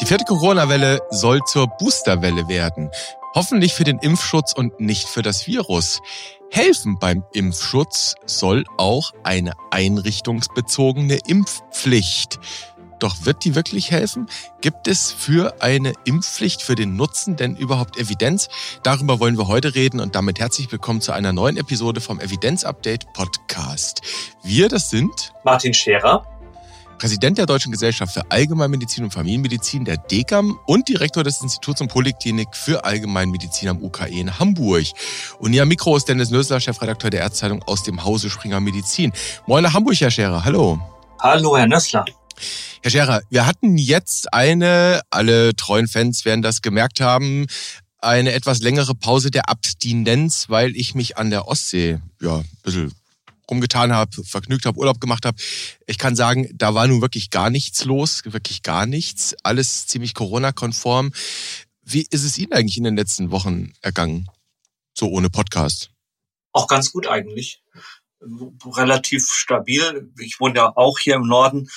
Die vierte Corona-Welle soll zur Boosterwelle werden. Hoffentlich für den Impfschutz und nicht für das Virus. Helfen beim Impfschutz soll auch eine einrichtungsbezogene Impfpflicht. Doch wird die wirklich helfen? Gibt es für eine Impfpflicht, für den Nutzen denn überhaupt Evidenz? Darüber wollen wir heute reden und damit herzlich willkommen zu einer neuen Episode vom Evidenz Update Podcast. Wir, das sind Martin Scherer, Präsident der Deutschen Gesellschaft für Allgemeinmedizin und Familienmedizin, der DECAM und Direktor des Instituts und Poliklinik für Allgemeinmedizin am UKE in Hamburg. Und hier am Mikro ist Dennis Nösler, Chefredakteur der Ärztzeitung aus dem Hause Springer Medizin. Moin nach Hamburg, Herr Scherer. Hallo. Hallo, Herr Nössler. Herr Scherer, wir hatten jetzt eine, alle treuen Fans werden das gemerkt haben, eine etwas längere Pause der Abstinenz, weil ich mich an der Ostsee ja ein bisschen rumgetan habe, vergnügt habe, Urlaub gemacht habe. Ich kann sagen, da war nun wirklich gar nichts los, wirklich gar nichts. Alles ziemlich Corona-konform. Wie ist es Ihnen eigentlich in den letzten Wochen ergangen? So ohne Podcast? Auch ganz gut eigentlich. Relativ stabil. Ich wohne ja auch hier im Norden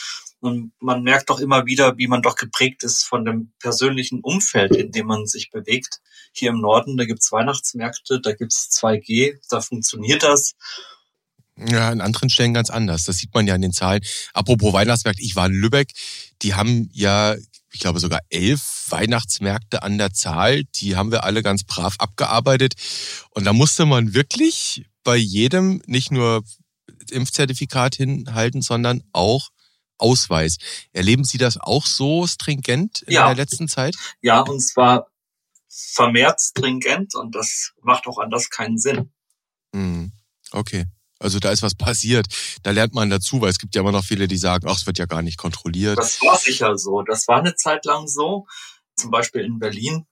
und man merkt doch immer wieder, wie man doch geprägt ist von dem persönlichen Umfeld, in dem man sich bewegt. Hier im Norden, da gibt's Weihnachtsmärkte, da gibt's 2G, da funktioniert das. Ja, in anderen Stellen ganz anders. Das sieht man ja in den Zahlen. Apropos Weihnachtsmärkte, ich war in Lübeck. Die haben ja, ich glaube, sogar elf Weihnachtsmärkte an der Zahl. Die haben wir alle ganz brav abgearbeitet. Und da musste man wirklich bei jedem nicht nur Impfzertifikat hinhalten, sondern auch Ausweis. Erleben Sie das auch so stringent in ja. der letzten Zeit? Ja, und zwar vermehrt stringent und das macht auch anders keinen Sinn. Hm, okay. Also da ist was passiert. Da lernt man dazu, weil es gibt ja immer noch viele, die sagen, ach, es wird ja gar nicht kontrolliert. Das war sicher so. Das war eine Zeit lang so. Zum Beispiel in Berlin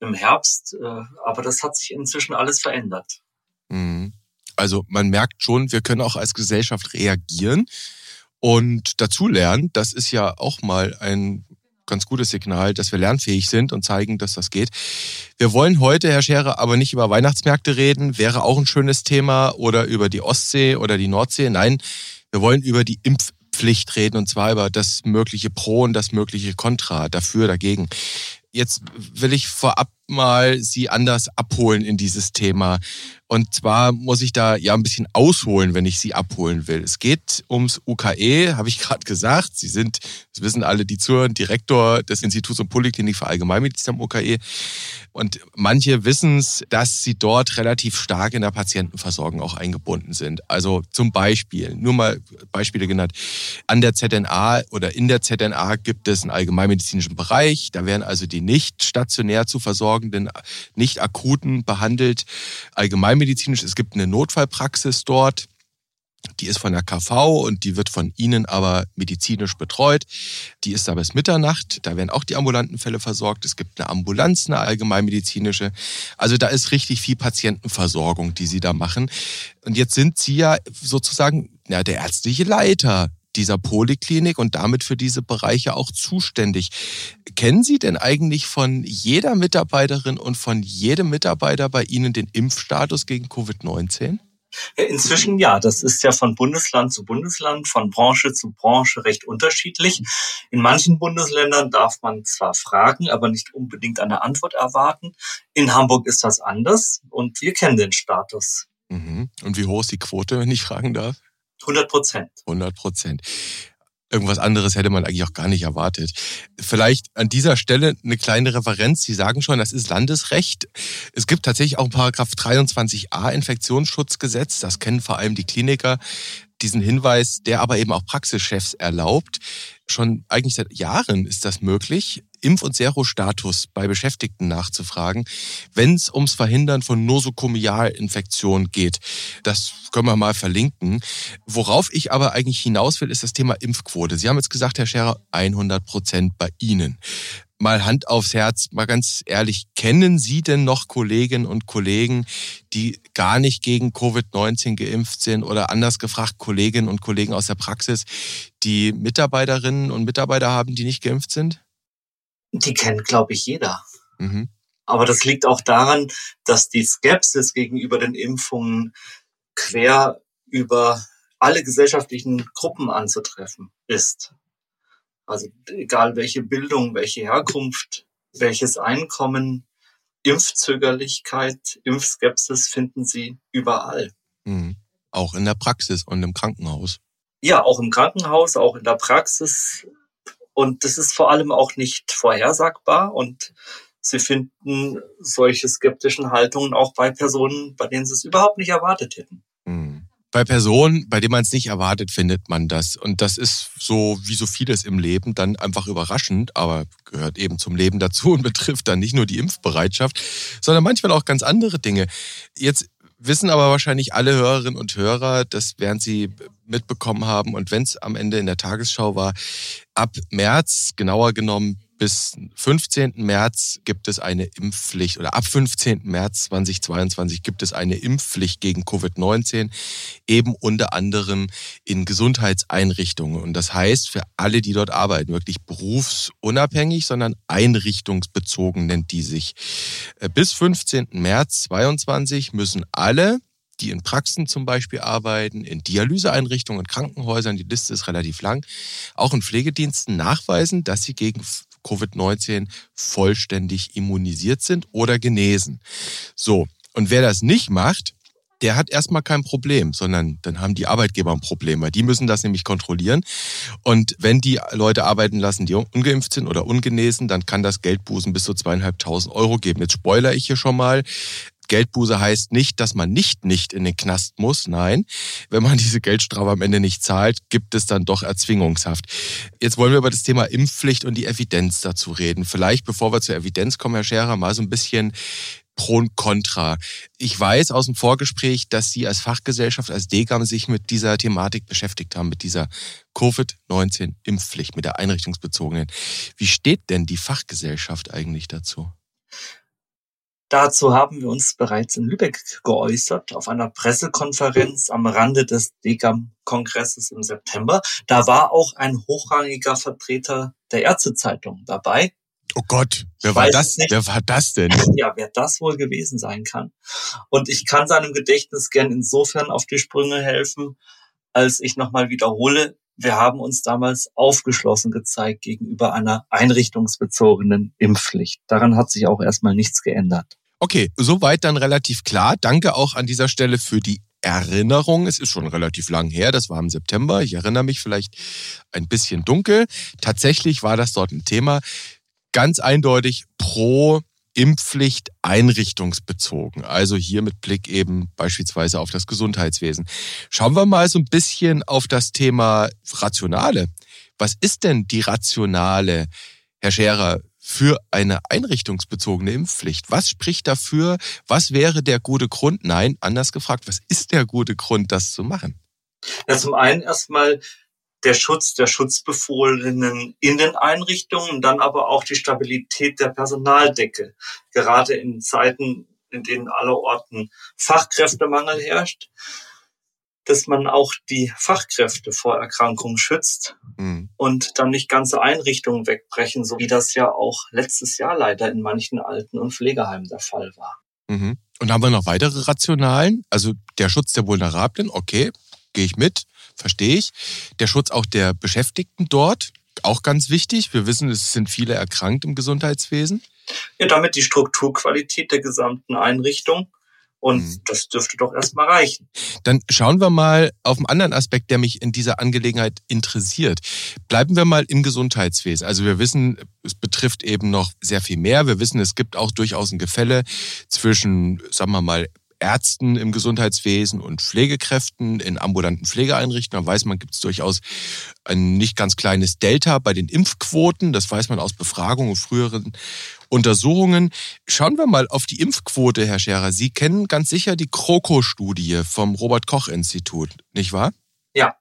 im Herbst. Äh, aber das hat sich inzwischen alles verändert. Mhm. Also man merkt schon, wir können auch als Gesellschaft reagieren und dazulernen. Das ist ja auch mal ein ganz gutes Signal, dass wir lernfähig sind und zeigen, dass das geht. Wir wollen heute, Herr Scherer, aber nicht über Weihnachtsmärkte reden, wäre auch ein schönes Thema, oder über die Ostsee oder die Nordsee. Nein, wir wollen über die Impfpflicht reden und zwar über das mögliche Pro und das mögliche Contra, dafür, dagegen. Jetzt will ich vorab mal Sie anders abholen in dieses Thema. Und zwar muss ich da ja ein bisschen ausholen, wenn ich Sie abholen will. Es geht ums UKE, habe ich gerade gesagt. Sie sind, das wissen alle, die zuhören, Direktor des Instituts und Poliklinik für Allgemeinmedizin am UKE. Und manche wissen es, dass sie dort relativ stark in der Patientenversorgung auch eingebunden sind. Also zum Beispiel, nur mal Beispiele genannt, an der ZNA oder in der ZNA gibt es einen allgemeinmedizinischen Bereich. Da werden also die nicht stationär zu versorgen versorgenden, nicht akuten behandelt, allgemeinmedizinisch. Es gibt eine Notfallpraxis dort. Die ist von der KV und die wird von Ihnen aber medizinisch betreut. Die ist da bis Mitternacht. Da werden auch die ambulanten Fälle versorgt. Es gibt eine Ambulanz, eine allgemeinmedizinische. Also da ist richtig viel Patientenversorgung, die Sie da machen. Und jetzt sind Sie ja sozusagen ja, der ärztliche Leiter dieser Poliklinik und damit für diese Bereiche auch zuständig. Kennen Sie denn eigentlich von jeder Mitarbeiterin und von jedem Mitarbeiter bei Ihnen den Impfstatus gegen Covid-19? Inzwischen ja, das ist ja von Bundesland zu Bundesland, von Branche zu Branche recht unterschiedlich. In manchen Bundesländern darf man zwar fragen, aber nicht unbedingt eine Antwort erwarten. In Hamburg ist das anders und wir kennen den Status. Mhm. Und wie hoch ist die Quote, wenn ich fragen darf? 100 Prozent. 100 Prozent. Irgendwas anderes hätte man eigentlich auch gar nicht erwartet. Vielleicht an dieser Stelle eine kleine Referenz. Sie sagen schon, das ist Landesrecht. Es gibt tatsächlich auch Paragraph 23a Infektionsschutzgesetz. Das kennen vor allem die Kliniker. Diesen Hinweis, der aber eben auch Praxischefs erlaubt. Schon eigentlich seit Jahren ist das möglich. Impf- und Serostatus bei Beschäftigten nachzufragen, wenn es ums Verhindern von Nosokomialinfektionen geht. Das können wir mal verlinken. Worauf ich aber eigentlich hinaus will, ist das Thema Impfquote. Sie haben jetzt gesagt, Herr Scherer, 100 Prozent bei Ihnen. Mal Hand aufs Herz, mal ganz ehrlich, kennen Sie denn noch Kolleginnen und Kollegen, die gar nicht gegen Covid-19 geimpft sind oder anders gefragt Kolleginnen und Kollegen aus der Praxis, die Mitarbeiterinnen und Mitarbeiter haben, die nicht geimpft sind? Die kennt, glaube ich, jeder. Mhm. Aber das liegt auch daran, dass die Skepsis gegenüber den Impfungen quer über alle gesellschaftlichen Gruppen anzutreffen ist. Also egal welche Bildung, welche Herkunft, welches Einkommen, Impfzögerlichkeit, Impfskepsis finden Sie überall. Mhm. Auch in der Praxis und im Krankenhaus. Ja, auch im Krankenhaus, auch in der Praxis. Und das ist vor allem auch nicht vorhersagbar. Und Sie finden solche skeptischen Haltungen auch bei Personen, bei denen Sie es überhaupt nicht erwartet hätten. Mhm bei Personen, bei denen man es nicht erwartet, findet man das. Und das ist so wie so vieles im Leben dann einfach überraschend, aber gehört eben zum Leben dazu und betrifft dann nicht nur die Impfbereitschaft, sondern manchmal auch ganz andere Dinge. Jetzt wissen aber wahrscheinlich alle Hörerinnen und Hörer, das werden sie mitbekommen haben. Und wenn es am Ende in der Tagesschau war, ab März, genauer genommen bis 15. März gibt es eine Impfpflicht oder ab 15. März 2022 gibt es eine Impfpflicht gegen Covid-19, eben unter anderem in Gesundheitseinrichtungen. Und das heißt für alle, die dort arbeiten, wirklich berufsunabhängig, sondern einrichtungsbezogen nennt die sich. Äh, bis 15. März 2022 müssen alle die in Praxen zum Beispiel arbeiten, in Dialyseeinrichtungen, in Krankenhäusern, die Liste ist relativ lang, auch in Pflegediensten nachweisen, dass sie gegen Covid-19 vollständig immunisiert sind oder genesen. So, und wer das nicht macht, der hat erstmal kein Problem, sondern dann haben die Arbeitgeber ein Problem, weil die müssen das nämlich kontrollieren. Und wenn die Leute arbeiten lassen, die ungeimpft sind oder ungenesen, dann kann das Geldbußen bis zu zweieinhalbtausend Euro geben. Jetzt spoiler ich hier schon mal. Geldbuße heißt nicht, dass man nicht nicht in den Knast muss. Nein, wenn man diese Geldstrafe am Ende nicht zahlt, gibt es dann doch Erzwingungshaft. Jetzt wollen wir über das Thema Impfpflicht und die Evidenz dazu reden. Vielleicht, bevor wir zur Evidenz kommen, Herr Scherer, mal so ein bisschen Pro und Contra. Ich weiß aus dem Vorgespräch, dass Sie als Fachgesellschaft, als DGAM sich mit dieser Thematik beschäftigt haben, mit dieser Covid-19-Impfpflicht, mit der einrichtungsbezogenen. Wie steht denn die Fachgesellschaft eigentlich dazu? Dazu haben wir uns bereits in Lübeck geäußert, auf einer Pressekonferenz am Rande des DGAM-Kongresses im September. Da war auch ein hochrangiger Vertreter der Ärztezeitung dabei. Oh Gott, wer war das? Nicht. Wer war das denn? Ja, wer das wohl gewesen sein kann. Und ich kann seinem Gedächtnis gern insofern auf die Sprünge helfen, als ich nochmal wiederhole, wir haben uns damals aufgeschlossen gezeigt gegenüber einer einrichtungsbezogenen Impfpflicht. Daran hat sich auch erstmal nichts geändert. Okay, soweit dann relativ klar. Danke auch an dieser Stelle für die Erinnerung. Es ist schon relativ lang her, das war im September. Ich erinnere mich vielleicht ein bisschen dunkel. Tatsächlich war das dort ein Thema. Ganz eindeutig pro Impfpflicht einrichtungsbezogen. Also hier mit Blick eben beispielsweise auf das Gesundheitswesen. Schauen wir mal so ein bisschen auf das Thema Rationale. Was ist denn die Rationale, Herr Scherer, für eine einrichtungsbezogene Impfpflicht? Was spricht dafür? Was wäre der gute Grund? Nein, anders gefragt, was ist der gute Grund, das zu machen? Ja, zum einen erstmal der Schutz der Schutzbefohlenen in den Einrichtungen, dann aber auch die Stabilität der Personaldecke. Gerade in Zeiten, in denen aller Orten Fachkräftemangel herrscht, dass man auch die Fachkräfte vor Erkrankungen schützt mhm. und dann nicht ganze Einrichtungen wegbrechen, so wie das ja auch letztes Jahr leider in manchen Alten- und Pflegeheimen der Fall war. Mhm. Und haben wir noch weitere Rationalen? Also der Schutz der Vulnerablen, okay, gehe ich mit verstehe ich. Der Schutz auch der Beschäftigten dort, auch ganz wichtig. Wir wissen, es sind viele erkrankt im Gesundheitswesen. Ja, damit die Strukturqualität der gesamten Einrichtung. Und mhm. das dürfte doch erstmal reichen. Dann schauen wir mal auf einen anderen Aspekt, der mich in dieser Angelegenheit interessiert. Bleiben wir mal im Gesundheitswesen. Also wir wissen, es betrifft eben noch sehr viel mehr. Wir wissen, es gibt auch durchaus ein Gefälle zwischen, sagen wir mal, Ärzten im Gesundheitswesen und Pflegekräften in ambulanten Pflegeeinrichtungen. Da weiß man, gibt es durchaus ein nicht ganz kleines Delta bei den Impfquoten. Das weiß man aus Befragungen und früheren Untersuchungen. Schauen wir mal auf die Impfquote, Herr Scherer. Sie kennen ganz sicher die Kroko-Studie vom Robert-Koch-Institut, nicht wahr? Ja.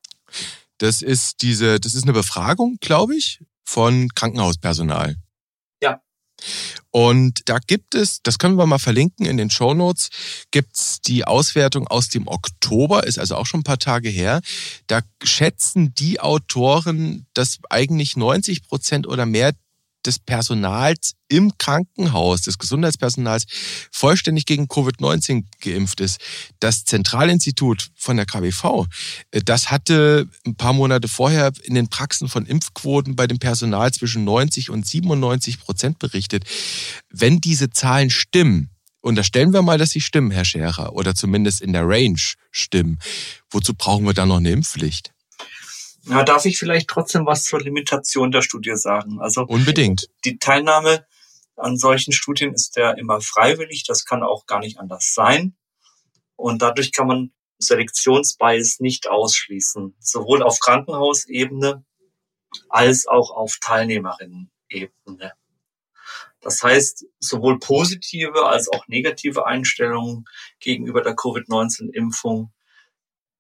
Das ist diese, das ist eine Befragung, glaube ich, von Krankenhauspersonal. Und da gibt es, das können wir mal verlinken in den Show Notes, gibt's die Auswertung aus dem Oktober, ist also auch schon ein paar Tage her. Da schätzen die Autoren, dass eigentlich 90 Prozent oder mehr des Personals im Krankenhaus, des Gesundheitspersonals, vollständig gegen Covid-19 geimpft ist. Das Zentralinstitut von der KWV, äh, das hatte ein paar Monate vorher in den Praxen von Impfquoten bei dem Personal zwischen 90 und 97 Prozent berichtet. Wenn diese Zahlen stimmen, Unterstellen wir mal, dass sie stimmen, Herr Scherer, oder zumindest in der Range stimmen. Wozu brauchen wir dann noch eine Impfpflicht? Na, darf ich vielleicht trotzdem was zur Limitation der Studie sagen? Also unbedingt. Die Teilnahme an solchen Studien ist ja immer freiwillig. Das kann auch gar nicht anders sein. Und dadurch kann man Selektionsbias nicht ausschließen, sowohl auf Krankenhausebene als auch auf Teilnehmerinnen-Ebene. Das heißt, sowohl positive als auch negative Einstellungen gegenüber der Covid-19-Impfung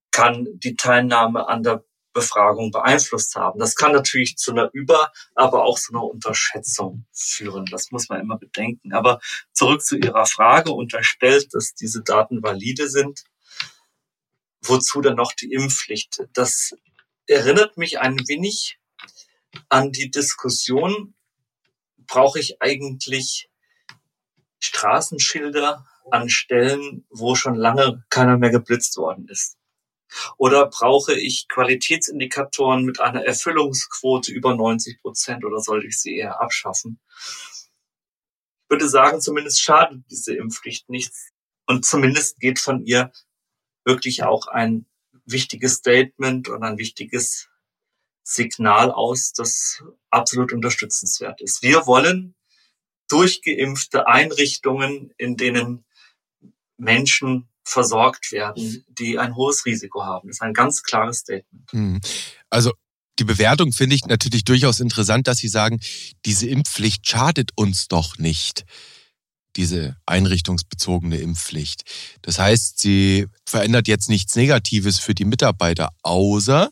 kann die Teilnahme an der Befragung beeinflusst haben. Das kann natürlich zu einer Über-, aber auch zu einer Unterschätzung führen. Das muss man immer bedenken. Aber zurück zu Ihrer Frage, unterstellt, dass diese Daten valide sind. Wozu dann noch die Impfpflicht? Das erinnert mich ein wenig an die Diskussion, brauche ich eigentlich Straßenschilder an Stellen, wo schon lange keiner mehr geblitzt worden ist? Oder brauche ich Qualitätsindikatoren mit einer Erfüllungsquote über 90 Prozent oder sollte ich sie eher abschaffen? Ich würde sagen, zumindest schadet diese Impfpflicht nichts. Und zumindest geht von ihr wirklich auch ein wichtiges Statement und ein wichtiges Signal aus, das absolut unterstützenswert ist. Wir wollen durchgeimpfte Einrichtungen, in denen Menschen versorgt werden, die ein hohes Risiko haben. Das ist ein ganz klares Statement. Hm. Also die Bewertung finde ich natürlich durchaus interessant, dass Sie sagen, diese Impfpflicht schadet uns doch nicht. Diese einrichtungsbezogene Impfpflicht. Das heißt, sie verändert jetzt nichts Negatives für die Mitarbeiter, außer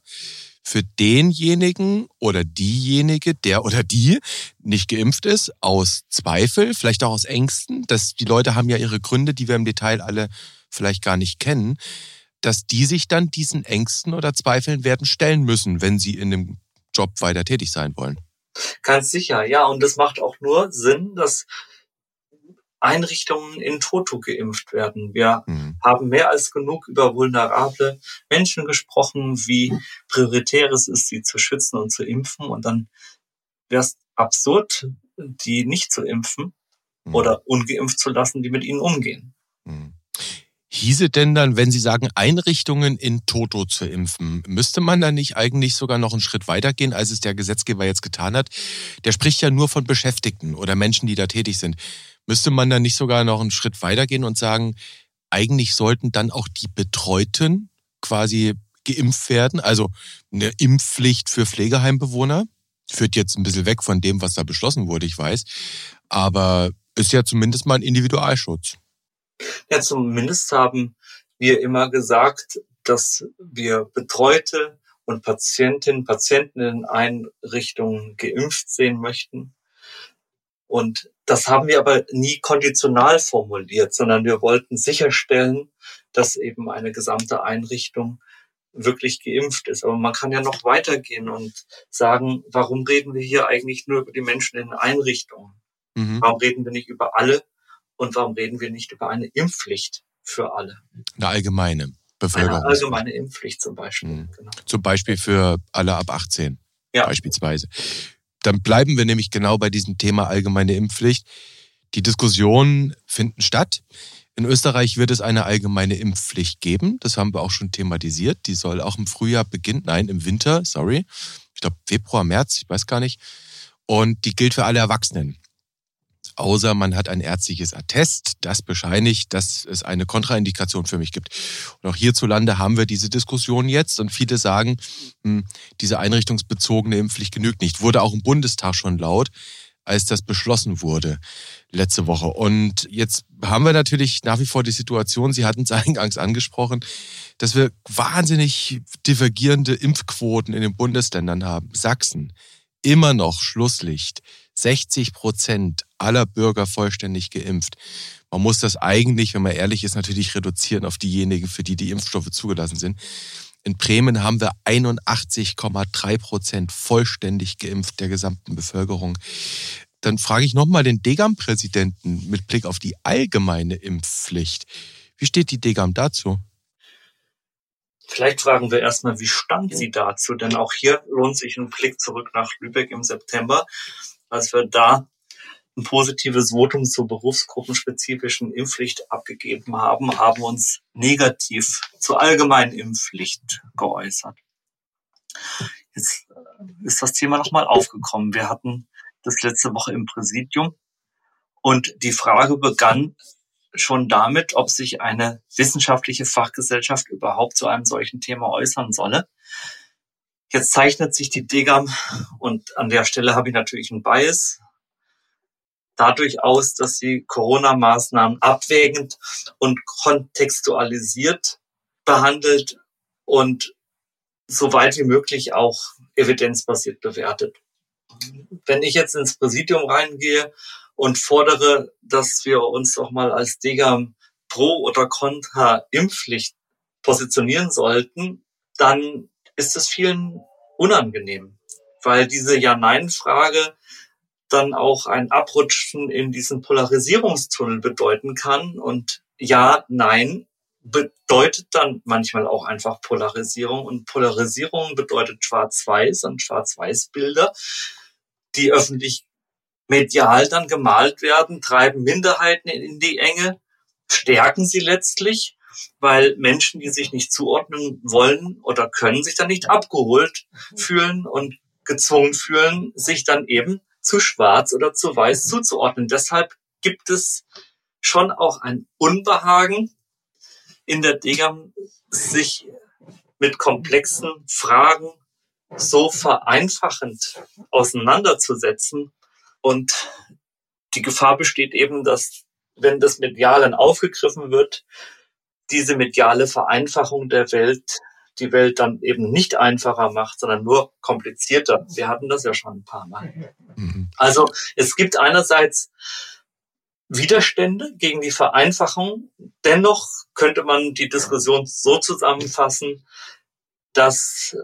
für denjenigen oder diejenige, der oder die nicht geimpft ist, aus Zweifel, vielleicht auch aus Ängsten, dass die Leute haben ja ihre Gründe, die wir im Detail alle vielleicht gar nicht kennen, dass die sich dann diesen Ängsten oder Zweifeln werden stellen müssen, wenn sie in dem Job weiter tätig sein wollen. Ganz sicher, ja. Und das macht auch nur Sinn, dass Einrichtungen in Toto geimpft werden. Wir mhm. haben mehr als genug über vulnerable Menschen gesprochen, wie prioritär es ist, sie zu schützen und zu impfen. Und dann wäre es absurd, die nicht zu impfen mhm. oder ungeimpft zu lassen, die mit ihnen umgehen. Mhm. Hieße denn dann, wenn Sie sagen, Einrichtungen in Toto zu impfen, müsste man da nicht eigentlich sogar noch einen Schritt weitergehen, als es der Gesetzgeber jetzt getan hat? Der spricht ja nur von Beschäftigten oder Menschen, die da tätig sind. Müsste man da nicht sogar noch einen Schritt weitergehen und sagen, eigentlich sollten dann auch die Betreuten quasi geimpft werden? Also eine Impfpflicht für Pflegeheimbewohner? Führt jetzt ein bisschen weg von dem, was da beschlossen wurde, ich weiß. Aber ist ja zumindest mal ein Individualschutz. Ja, zumindest haben wir immer gesagt, dass wir Betreute und Patientinnen, Patienten in Einrichtungen geimpft sehen möchten. Und das haben wir aber nie konditional formuliert, sondern wir wollten sicherstellen, dass eben eine gesamte Einrichtung wirklich geimpft ist. Aber man kann ja noch weitergehen und sagen, warum reden wir hier eigentlich nur über die Menschen in Einrichtungen? Mhm. Warum reden wir nicht über alle und warum reden wir nicht über eine Impfpflicht für alle? Eine allgemeine Bevölkerung. Eine allgemeine Impfpflicht zum Beispiel. Mhm. Genau. Zum Beispiel für alle ab 18 ja. beispielsweise. Dann bleiben wir nämlich genau bei diesem Thema allgemeine Impfpflicht. Die Diskussionen finden statt. In Österreich wird es eine allgemeine Impfpflicht geben. Das haben wir auch schon thematisiert. Die soll auch im Frühjahr beginnen. Nein, im Winter, sorry. Ich glaube Februar, März, ich weiß gar nicht. Und die gilt für alle Erwachsenen außer man hat ein ärztliches Attest, das bescheinigt, dass es eine Kontraindikation für mich gibt. Und auch hierzulande haben wir diese Diskussion jetzt und viele sagen, hm, diese einrichtungsbezogene Impfpflicht genügt nicht. Wurde auch im Bundestag schon laut, als das beschlossen wurde letzte Woche. Und jetzt haben wir natürlich nach wie vor die Situation, Sie hatten es eingangs angesprochen, dass wir wahnsinnig divergierende Impfquoten in den Bundesländern haben. Sachsen, immer noch Schlusslicht. 60 Prozent aller Bürger vollständig geimpft. Man muss das eigentlich, wenn man ehrlich ist, natürlich reduzieren auf diejenigen, für die die Impfstoffe zugelassen sind. In Bremen haben wir 81,3 Prozent vollständig geimpft der gesamten Bevölkerung. Dann frage ich nochmal den Degam-Präsidenten mit Blick auf die allgemeine Impfpflicht. Wie steht die Degam dazu? Vielleicht fragen wir erstmal, wie stand sie dazu? Denn auch hier lohnt sich ein Blick zurück nach Lübeck im September, als wir da ein positives Votum zur berufsgruppenspezifischen Impfpflicht abgegeben haben, haben uns negativ zur allgemeinen Impfpflicht geäußert. Jetzt äh, ist das Thema nochmal aufgekommen. Wir hatten das letzte Woche im Präsidium und die Frage begann schon damit, ob sich eine wissenschaftliche Fachgesellschaft überhaupt zu einem solchen Thema äußern solle. Jetzt zeichnet sich die DGAM und an der Stelle habe ich natürlich einen Bias, dadurch aus, dass sie Corona-Maßnahmen abwägend und kontextualisiert behandelt und so weit wie möglich auch evidenzbasiert bewertet. Wenn ich jetzt ins Präsidium reingehe und fordere, dass wir uns doch mal als Degam pro oder contra Impfpflicht positionieren sollten, dann ist es vielen unangenehm, weil diese Ja-Nein-Frage dann auch ein Abrutschen in diesen Polarisierungstunnel bedeuten kann. Und ja, nein bedeutet dann manchmal auch einfach Polarisierung. Und Polarisierung bedeutet Schwarz-Weiß und Schwarz-Weiß-Bilder, die öffentlich medial dann gemalt werden, treiben Minderheiten in die Enge, stärken sie letztlich, weil Menschen, die sich nicht zuordnen wollen oder können, sich dann nicht abgeholt fühlen und gezwungen fühlen, sich dann eben zu schwarz oder zu weiß zuzuordnen. Deshalb gibt es schon auch ein Unbehagen in der Degam, sich mit komplexen Fragen so vereinfachend auseinanderzusetzen. Und die Gefahr besteht eben, dass wenn das Medialen aufgegriffen wird, diese mediale Vereinfachung der Welt die Welt dann eben nicht einfacher macht, sondern nur komplizierter. Wir hatten das ja schon ein paar Mal. Mhm. Also es gibt einerseits Widerstände gegen die Vereinfachung. Dennoch könnte man die Diskussion so zusammenfassen, dass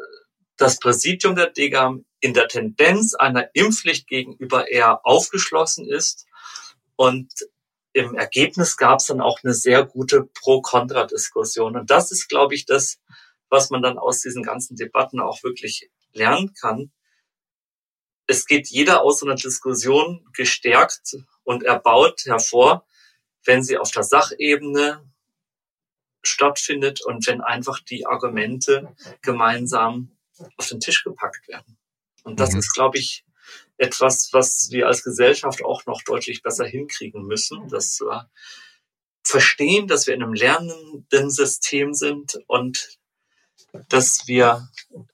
das Präsidium der DGAM in der Tendenz einer Impfpflicht gegenüber eher aufgeschlossen ist und im Ergebnis gab es dann auch eine sehr gute Pro-Kontra-Diskussion. Und das ist, glaube ich, das, was man dann aus diesen ganzen Debatten auch wirklich lernen kann. Es geht jeder aus so einer Diskussion gestärkt und erbaut hervor, wenn sie auf der Sachebene stattfindet und wenn einfach die Argumente gemeinsam auf den Tisch gepackt werden. Und das mhm. ist, glaube ich, etwas, was wir als Gesellschaft auch noch deutlich besser hinkriegen müssen, dass wir verstehen, dass wir in einem lernenden System sind und dass wir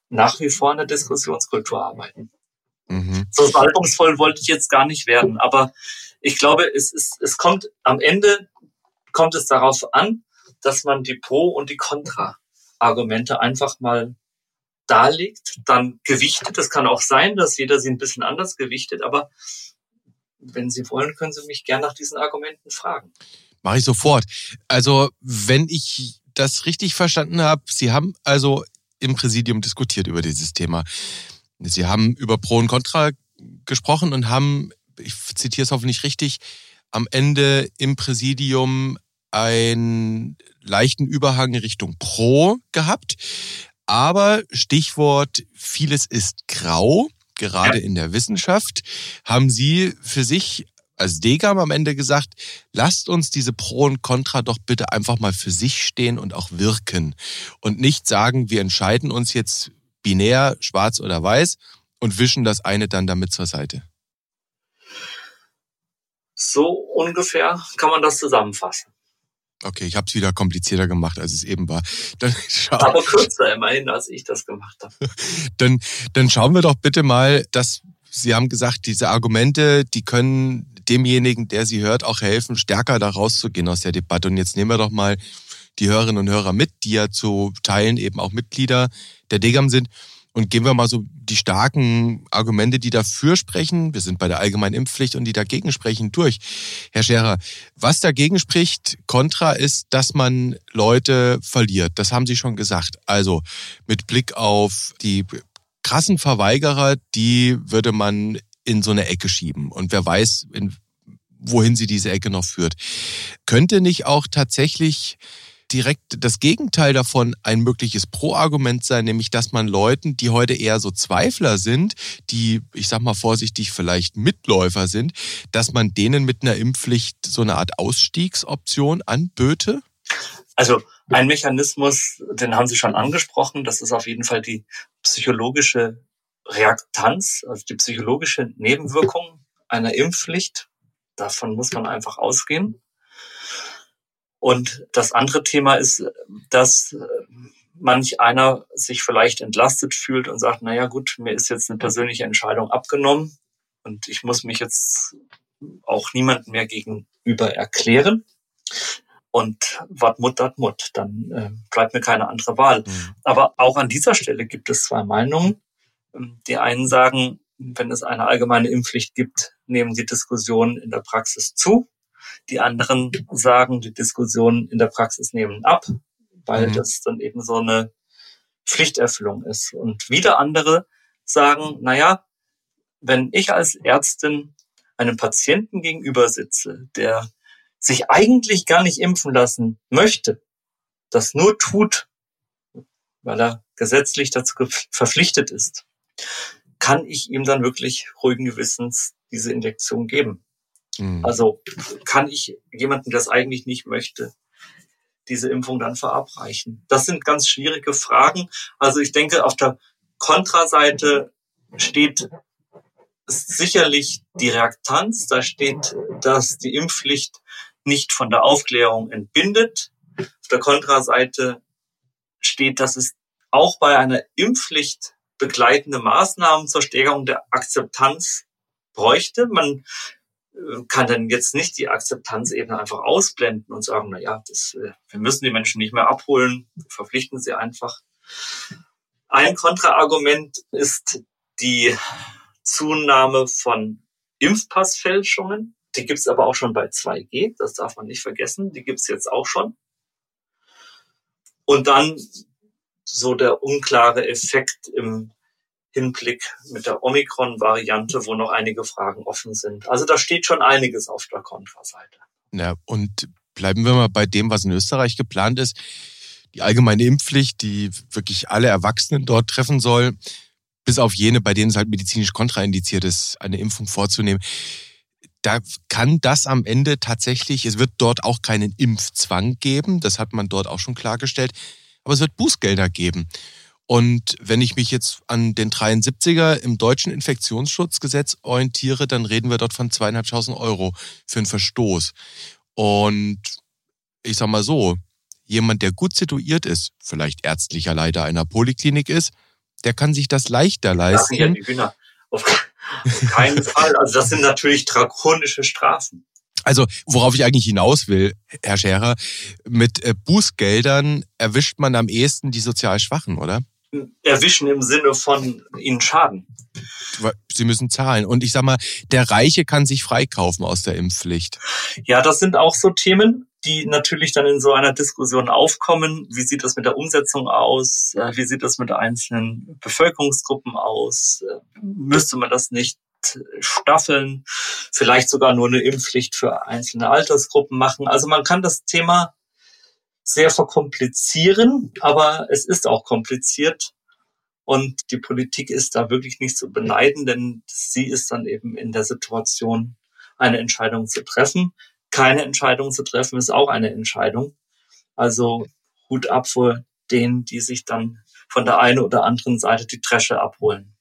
nach wie vor in der Diskussionskultur arbeiten. Mhm. So salbungsvoll wollte ich jetzt gar nicht werden, aber ich glaube, es ist, es kommt am Ende kommt es darauf an, dass man die Pro- und die Kontra-Argumente einfach mal darlegt, dann gewichtet. Es kann auch sein, dass jeder sie ein bisschen anders gewichtet, aber wenn Sie wollen, können Sie mich gern nach diesen Argumenten fragen. Mache ich sofort. Also, wenn ich das richtig verstanden habe, Sie haben also im Präsidium diskutiert über dieses Thema. Sie haben über Pro und Contra gesprochen und haben, ich zitiere es hoffentlich richtig, am Ende im Präsidium einen leichten Überhang Richtung Pro gehabt. Aber Stichwort, vieles ist grau, gerade ja. in der Wissenschaft. Haben Sie für sich als Degam am Ende gesagt, lasst uns diese Pro und Contra doch bitte einfach mal für sich stehen und auch wirken. Und nicht sagen, wir entscheiden uns jetzt binär, schwarz oder weiß und wischen das eine dann damit zur Seite. So ungefähr kann man das zusammenfassen. Okay, ich habe es wieder komplizierter gemacht, als es eben war. Dann Aber kürzer immerhin, als ich das gemacht habe. dann, dann schauen wir doch bitte mal, dass Sie haben gesagt, diese Argumente, die können demjenigen, der sie hört, auch helfen, stärker da rauszugehen aus der Debatte. Und jetzt nehmen wir doch mal die Hörerinnen und Hörer mit, die ja zu Teilen eben auch Mitglieder der Degam sind Und gehen wir mal so die starken Argumente, die dafür sprechen. Wir sind bei der allgemeinen Impfpflicht und die dagegen sprechen durch. Herr Scherer, was dagegen spricht, kontra ist, dass man Leute verliert. Das haben Sie schon gesagt. Also mit Blick auf die krassen Verweigerer, die würde man in so eine Ecke schieben. Und wer weiß, in, wohin sie diese Ecke noch führt. Könnte nicht auch tatsächlich direkt das Gegenteil davon ein mögliches Pro-Argument sein, nämlich dass man Leuten, die heute eher so Zweifler sind, die, ich sag mal vorsichtig, vielleicht Mitläufer sind, dass man denen mit einer Impfpflicht so eine Art Ausstiegsoption anböte? Also ein Mechanismus, den haben Sie schon angesprochen, das ist auf jeden Fall die psychologische Reaktanz, also die psychologische Nebenwirkung einer Impfpflicht. Davon muss man einfach ausgehen. Und das andere Thema ist, dass manch einer sich vielleicht entlastet fühlt und sagt, naja gut, mir ist jetzt eine persönliche Entscheidung abgenommen und ich muss mich jetzt auch niemandem mehr gegenüber erklären. Und wat mut, dat mut. Dann äh, bleibt mir keine andere Wahl. Mhm. Aber auch an dieser Stelle gibt es zwei Meinungen. Ähm, die einen sagen, wenn es eine allgemeine Impfpflicht gibt, nehmen die Diskussionen in der Praxis zu. Die anderen sagen, die Diskussionen in der Praxis nehmen ab, weil mhm. das dann eben so eine Pflichterfüllung ist. Und wieder andere sagen, naja, wenn ich als Ärztin einem Patienten gegenüber sitze, der sich eigentlich gar nicht impfen lassen möchte, das nur tut, weil er gesetzlich dazu verpflichtet ist, kann ich ihm dann wirklich ruhigen Gewissens diese Injektion geben. Mhm. Also kann ich jemanden, der es eigentlich nicht möchte, diese Impfung dann verabreichen? Das sind ganz schwierige Fragen. Also ich denke, auf der Kontraseite steht sicherlich die Reaktanz. Da steht, dass die Impfpflicht nicht von der Aufklärung entbindet. Auf der Kontraseite steht, dass es auch bei einer Impfpflicht begleitende Maßnahmen zur Stärkung der Akzeptanz bräuchte. Man kann dann jetzt nicht die Akzeptanzebene einfach ausblenden und sagen, na ja, das, äh, wir müssen die Menschen nicht mehr abholen, verpflichten sie einfach. Ein Kontraargument ist die Zunahme von Impfpassfälschungen. Die gibt's aber auch schon bei 2G, das darf man nicht vergessen. Die gibt's jetzt auch schon. Und dann so der unklare Effekt im Hinblick mit der Omikron-Variante, wo noch einige Fragen offen sind. Also da steht schon einiges auf der Kontraseite. Ja, und bleiben wir mal bei dem, was in Österreich geplant ist. Die allgemeine Impfpflicht, die wirklich alle Erwachsenen dort treffen soll, bis auf jene, bei denen es halt medizinisch kontraindiziert ist, eine Impfung vorzunehmen da kann das am Ende tatsächlich, es wird dort auch keinen Impfzwang geben, das hat man dort auch schon klargestellt, aber es wird Bußgelder geben. Und wenn ich mich jetzt an den 73er im deutschen Infektionsschutzgesetz orientiere, dann reden wir dort von zweieinhalbtausend Euro für einen Verstoß. Und ich sag mal so, jemand, der gut situiert ist, vielleicht ärztlicher Leiter einer Poliklinik ist, der kann sich das leichter leisten. Ja, die Hühner. Auf keinen Fall. Also das sind natürlich drakonische Strafen. Also worauf ich eigentlich hinaus will, Herr Scherer, mit äh, Bußgeldern erwischt man am ehesten die sozial Schwachen, oder? Erwischen im Sinne von ihnen schaden. Sie müssen zahlen. Und ich sag mal, der Reiche kann sich freikaufen aus der Impfpflicht. Ja, das sind auch so Themen die natürlich dann in so einer Diskussion aufkommen. Wie sieht das mit der Umsetzung aus? Äh, wie sieht das mit einzelnen Bevölkerungsgruppen aus? Äh, müsste man das nicht staffeln? Vielleicht sogar nur eine Impfpflicht für einzelne Altersgruppen machen? Also man kann das Thema sehr verkomplizieren, aber es ist auch kompliziert. Und die Politik ist da wirklich nicht zu beneiden, denn sie ist dann eben in der Situation, eine Entscheidung zu treffen keine Entscheidung zu treffen, ist auch eine Entscheidung. Also Hut ab vor denen, die sich dann von der einen oder anderen Seite die Tresche abholen.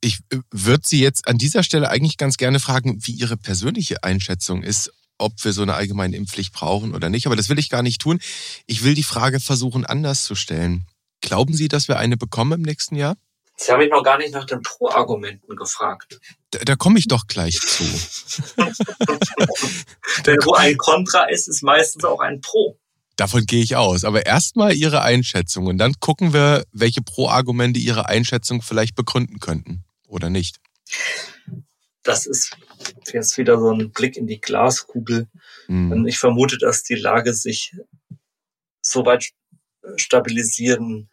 Ich äh, würde Sie jetzt an dieser Stelle eigentlich ganz gerne fragen, wie Ihre persönliche Einschätzung ist, ob wir so eine allgemeine Impfpflicht brauchen oder nicht. Aber das will ich gar nicht tun. Ich will die Frage versuchen, anders zu stellen. Glauben Sie, dass wir eine bekommen im nächsten Jahr? Sie haben mich noch gar nicht nach den Pro-Argumenten gefragt. Da, da komme ich doch gleich zu. Denn wo ein Kontra ist, ist meistens auch ein Pro. Davon gehe ich aus. Aber erstmal Ihre Einschätzung und dann gucken wir, welche Pro-Argumente Ihre Einschätzung vielleicht begründen könnten oder nicht. Das ist jetzt wieder so ein Blick in die Glaskugel. Mhm. Ich vermute, dass die Lage sich so weit stabilisieren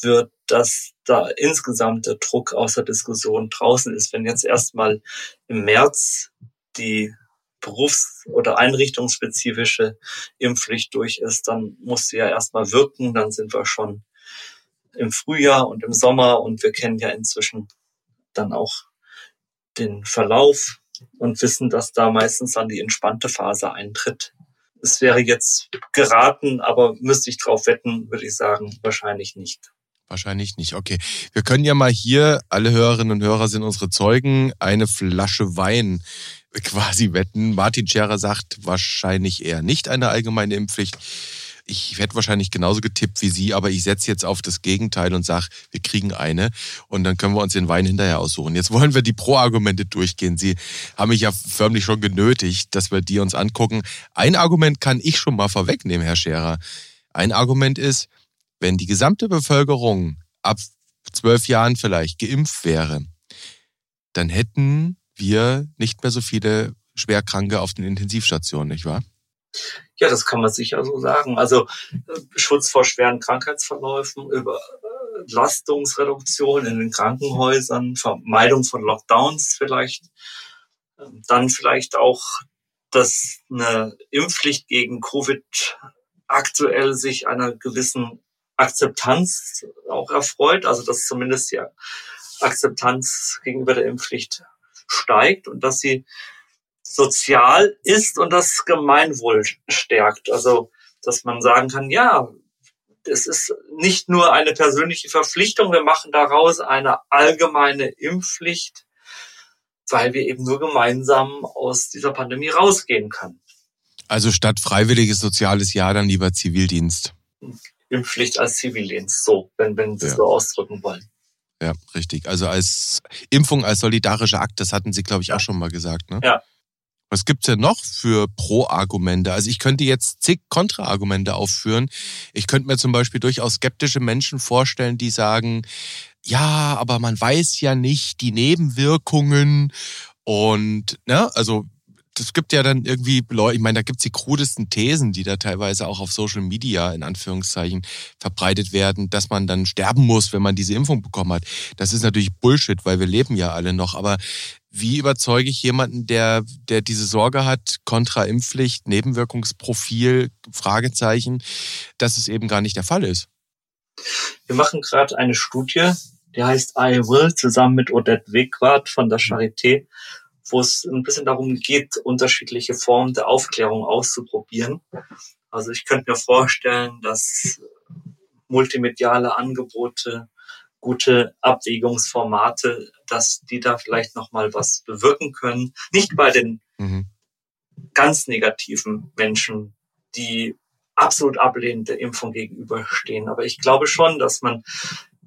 wird, dass da insgesamt der Druck außer Diskussion draußen ist. Wenn jetzt erstmal im März die berufs- oder einrichtungsspezifische Impfpflicht durch ist, dann muss sie ja erstmal wirken. Dann sind wir schon im Frühjahr und im Sommer und wir kennen ja inzwischen dann auch den Verlauf und wissen, dass da meistens dann die entspannte Phase eintritt. Es wäre jetzt geraten, aber müsste ich drauf wetten, würde ich sagen, wahrscheinlich nicht. Wahrscheinlich nicht. Okay. Wir können ja mal hier, alle Hörerinnen und Hörer sind unsere Zeugen, eine Flasche Wein quasi wetten. Martin Scherer sagt wahrscheinlich eher nicht eine allgemeine Impfpflicht. Ich werde wahrscheinlich genauso getippt wie Sie, aber ich setze jetzt auf das Gegenteil und sage, wir kriegen eine und dann können wir uns den Wein hinterher aussuchen. Jetzt wollen wir die Pro-Argumente durchgehen. Sie haben mich ja förmlich schon genötigt, dass wir die uns angucken. Ein Argument kann ich schon mal vorwegnehmen, Herr Scherer. Ein Argument ist, wenn die gesamte Bevölkerung ab zwölf Jahren vielleicht geimpft wäre, dann hätten wir nicht mehr so viele Schwerkranke auf den Intensivstationen, nicht wahr? Ja, das kann man sicher so sagen. Also äh, Schutz vor schweren Krankheitsverläufen, Überlastungsreduktion in den Krankenhäusern, Vermeidung von Lockdowns vielleicht, ähm, dann vielleicht auch, dass eine Impfpflicht gegen Covid aktuell sich einer gewissen Akzeptanz auch erfreut, also dass zumindest die Akzeptanz gegenüber der Impfpflicht steigt und dass sie sozial ist und das Gemeinwohl stärkt. Also, dass man sagen kann, ja, es ist nicht nur eine persönliche Verpflichtung, wir machen daraus eine allgemeine Impfpflicht, weil wir eben nur gemeinsam aus dieser Pandemie rausgehen können. Also statt freiwilliges soziales Jahr dann lieber Zivildienst. Impfpflicht als Zivildienst, so, wenn, wenn Sie es ja. so ausdrücken wollen. Ja, richtig. Also als Impfung als solidarischer Akt, das hatten Sie, glaube ich, auch schon mal gesagt. Ne? Ja. Was gibt's denn noch für Pro-Argumente? Also ich könnte jetzt zig Kontra-Argumente aufführen. Ich könnte mir zum Beispiel durchaus skeptische Menschen vorstellen, die sagen, ja, aber man weiß ja nicht die Nebenwirkungen und, ne, also es gibt ja dann irgendwie Leute, ich meine, da gibt's die krudesten Thesen, die da teilweise auch auf Social Media in Anführungszeichen verbreitet werden, dass man dann sterben muss, wenn man diese Impfung bekommen hat. Das ist natürlich Bullshit, weil wir leben ja alle noch. Aber wie überzeuge ich jemanden, der, der diese Sorge hat, kontra Impfpflicht, Nebenwirkungsprofil, Fragezeichen, dass es eben gar nicht der Fall ist? Wir machen gerade eine Studie, die heißt I Will, zusammen mit Odette Wegwart von der Charité wo es ein bisschen darum geht, unterschiedliche Formen der Aufklärung auszuprobieren. Also ich könnte mir vorstellen, dass multimediale Angebote, gute Abwägungsformate, dass die da vielleicht noch mal was bewirken können. Nicht bei den mhm. ganz negativen Menschen, die absolut ablehnend der Impfung gegenüberstehen. Aber ich glaube schon, dass man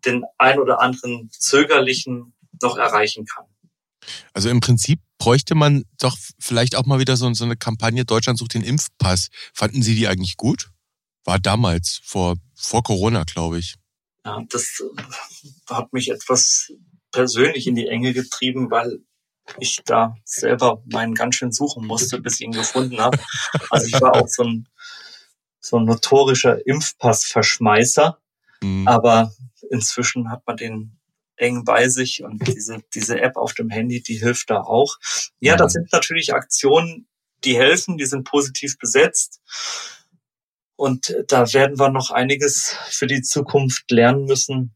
den ein oder anderen zögerlichen noch erreichen kann. Also im Prinzip bräuchte man doch vielleicht auch mal wieder so, so eine Kampagne Deutschland sucht den Impfpass. Fanden Sie die eigentlich gut? War damals, vor, vor Corona, glaube ich. Ja, das äh, hat mich etwas persönlich in die Enge getrieben, weil ich da selber meinen ganz schön suchen musste, bis ich ihn gefunden habe. Also ich war auch so ein, so ein notorischer Impfpass-Verschmeißer. Mhm. Aber inzwischen hat man den eng bei sich und diese, diese App auf dem Handy, die hilft da auch. Ja, das sind natürlich Aktionen, die helfen, die sind positiv besetzt. Und da werden wir noch einiges für die Zukunft lernen müssen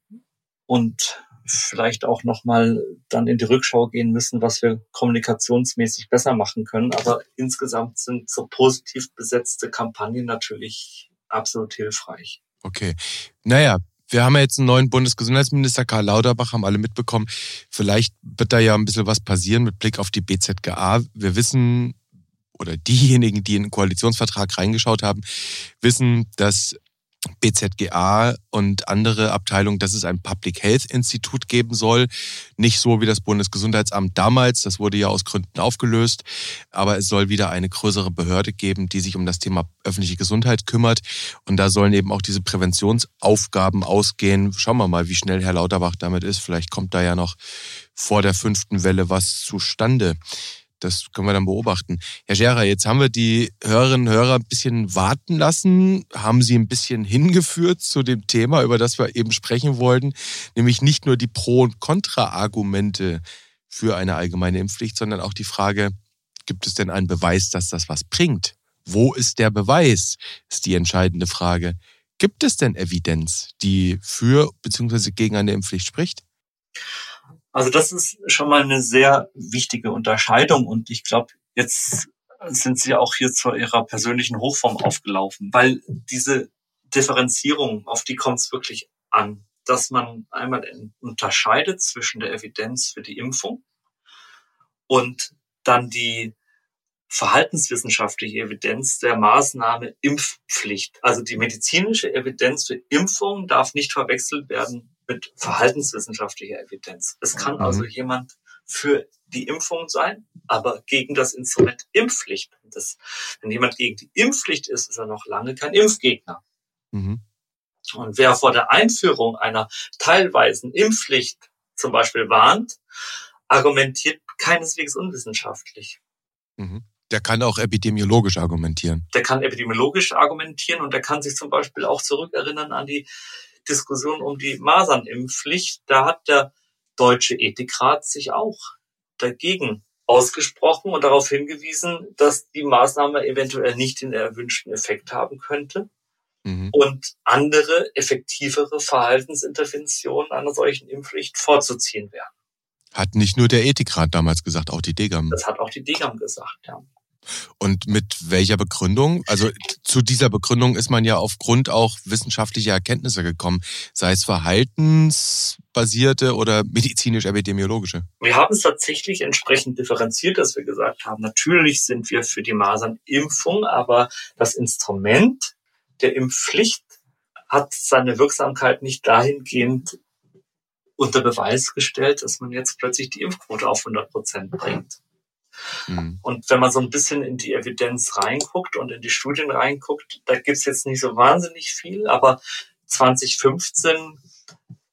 und vielleicht auch nochmal dann in die Rückschau gehen müssen, was wir kommunikationsmäßig besser machen können. Aber insgesamt sind so positiv besetzte Kampagnen natürlich absolut hilfreich. Okay. Naja, wir haben ja jetzt einen neuen Bundesgesundheitsminister, Karl Lauterbach, haben alle mitbekommen. Vielleicht wird da ja ein bisschen was passieren mit Blick auf die BZGA. Wir wissen, oder diejenigen, die in den Koalitionsvertrag reingeschaut haben, wissen, dass BZGA und andere Abteilungen, dass es ein Public Health Institut geben soll. Nicht so wie das Bundesgesundheitsamt damals, das wurde ja aus Gründen aufgelöst, aber es soll wieder eine größere Behörde geben, die sich um das Thema öffentliche Gesundheit kümmert. Und da sollen eben auch diese Präventionsaufgaben ausgehen. Schauen wir mal, wie schnell Herr Lauterbach damit ist. Vielleicht kommt da ja noch vor der fünften Welle was zustande. Das können wir dann beobachten. Herr Scherer, jetzt haben wir die Hörerinnen und Hörer ein bisschen warten lassen, haben sie ein bisschen hingeführt zu dem Thema, über das wir eben sprechen wollten, nämlich nicht nur die Pro- und Kontra-Argumente für eine allgemeine Impfpflicht, sondern auch die Frage, gibt es denn einen Beweis, dass das was bringt? Wo ist der Beweis? Ist die entscheidende Frage. Gibt es denn Evidenz, die für bzw. gegen eine Impfpflicht spricht? Also das ist schon mal eine sehr wichtige Unterscheidung und ich glaube, jetzt sind Sie auch hier zu Ihrer persönlichen Hochform aufgelaufen, weil diese Differenzierung, auf die kommt es wirklich an, dass man einmal unterscheidet zwischen der Evidenz für die Impfung und dann die verhaltenswissenschaftliche Evidenz der Maßnahme Impfpflicht. Also die medizinische Evidenz für Impfung darf nicht verwechselt werden mit verhaltenswissenschaftlicher Evidenz. Es kann mhm. also jemand für die Impfung sein, aber gegen das Instrument Impfpflicht. Das, wenn jemand gegen die Impfpflicht ist, ist er noch lange kein Impfgegner. Mhm. Und wer vor der Einführung einer teilweisen Impfpflicht zum Beispiel warnt, argumentiert keineswegs unwissenschaftlich. Mhm. Der kann auch epidemiologisch argumentieren. Der kann epidemiologisch argumentieren und der kann sich zum Beispiel auch zurückerinnern an die Diskussion um die Masernimpfpflicht, da hat der Deutsche Ethikrat sich auch dagegen ausgesprochen und darauf hingewiesen, dass die Maßnahme eventuell nicht den erwünschten Effekt haben könnte mhm. und andere effektivere Verhaltensinterventionen einer solchen Impfpflicht vorzuziehen wären. Hat nicht nur der Ethikrat damals gesagt, auch die Degam. Das hat auch die Degam gesagt, ja. Und mit welcher Begründung? Also zu dieser Begründung ist man ja aufgrund auch wissenschaftlicher Erkenntnisse gekommen, sei es verhaltensbasierte oder medizinisch-epidemiologische. Wir haben es tatsächlich entsprechend differenziert, dass wir gesagt haben, natürlich sind wir für die Masernimpfung, aber das Instrument der Impfpflicht hat seine Wirksamkeit nicht dahingehend unter Beweis gestellt, dass man jetzt plötzlich die Impfquote auf 100 Prozent bringt. Mhm. Und wenn man so ein bisschen in die Evidenz reinguckt und in die Studien reinguckt, da gibt's jetzt nicht so wahnsinnig viel, aber 2015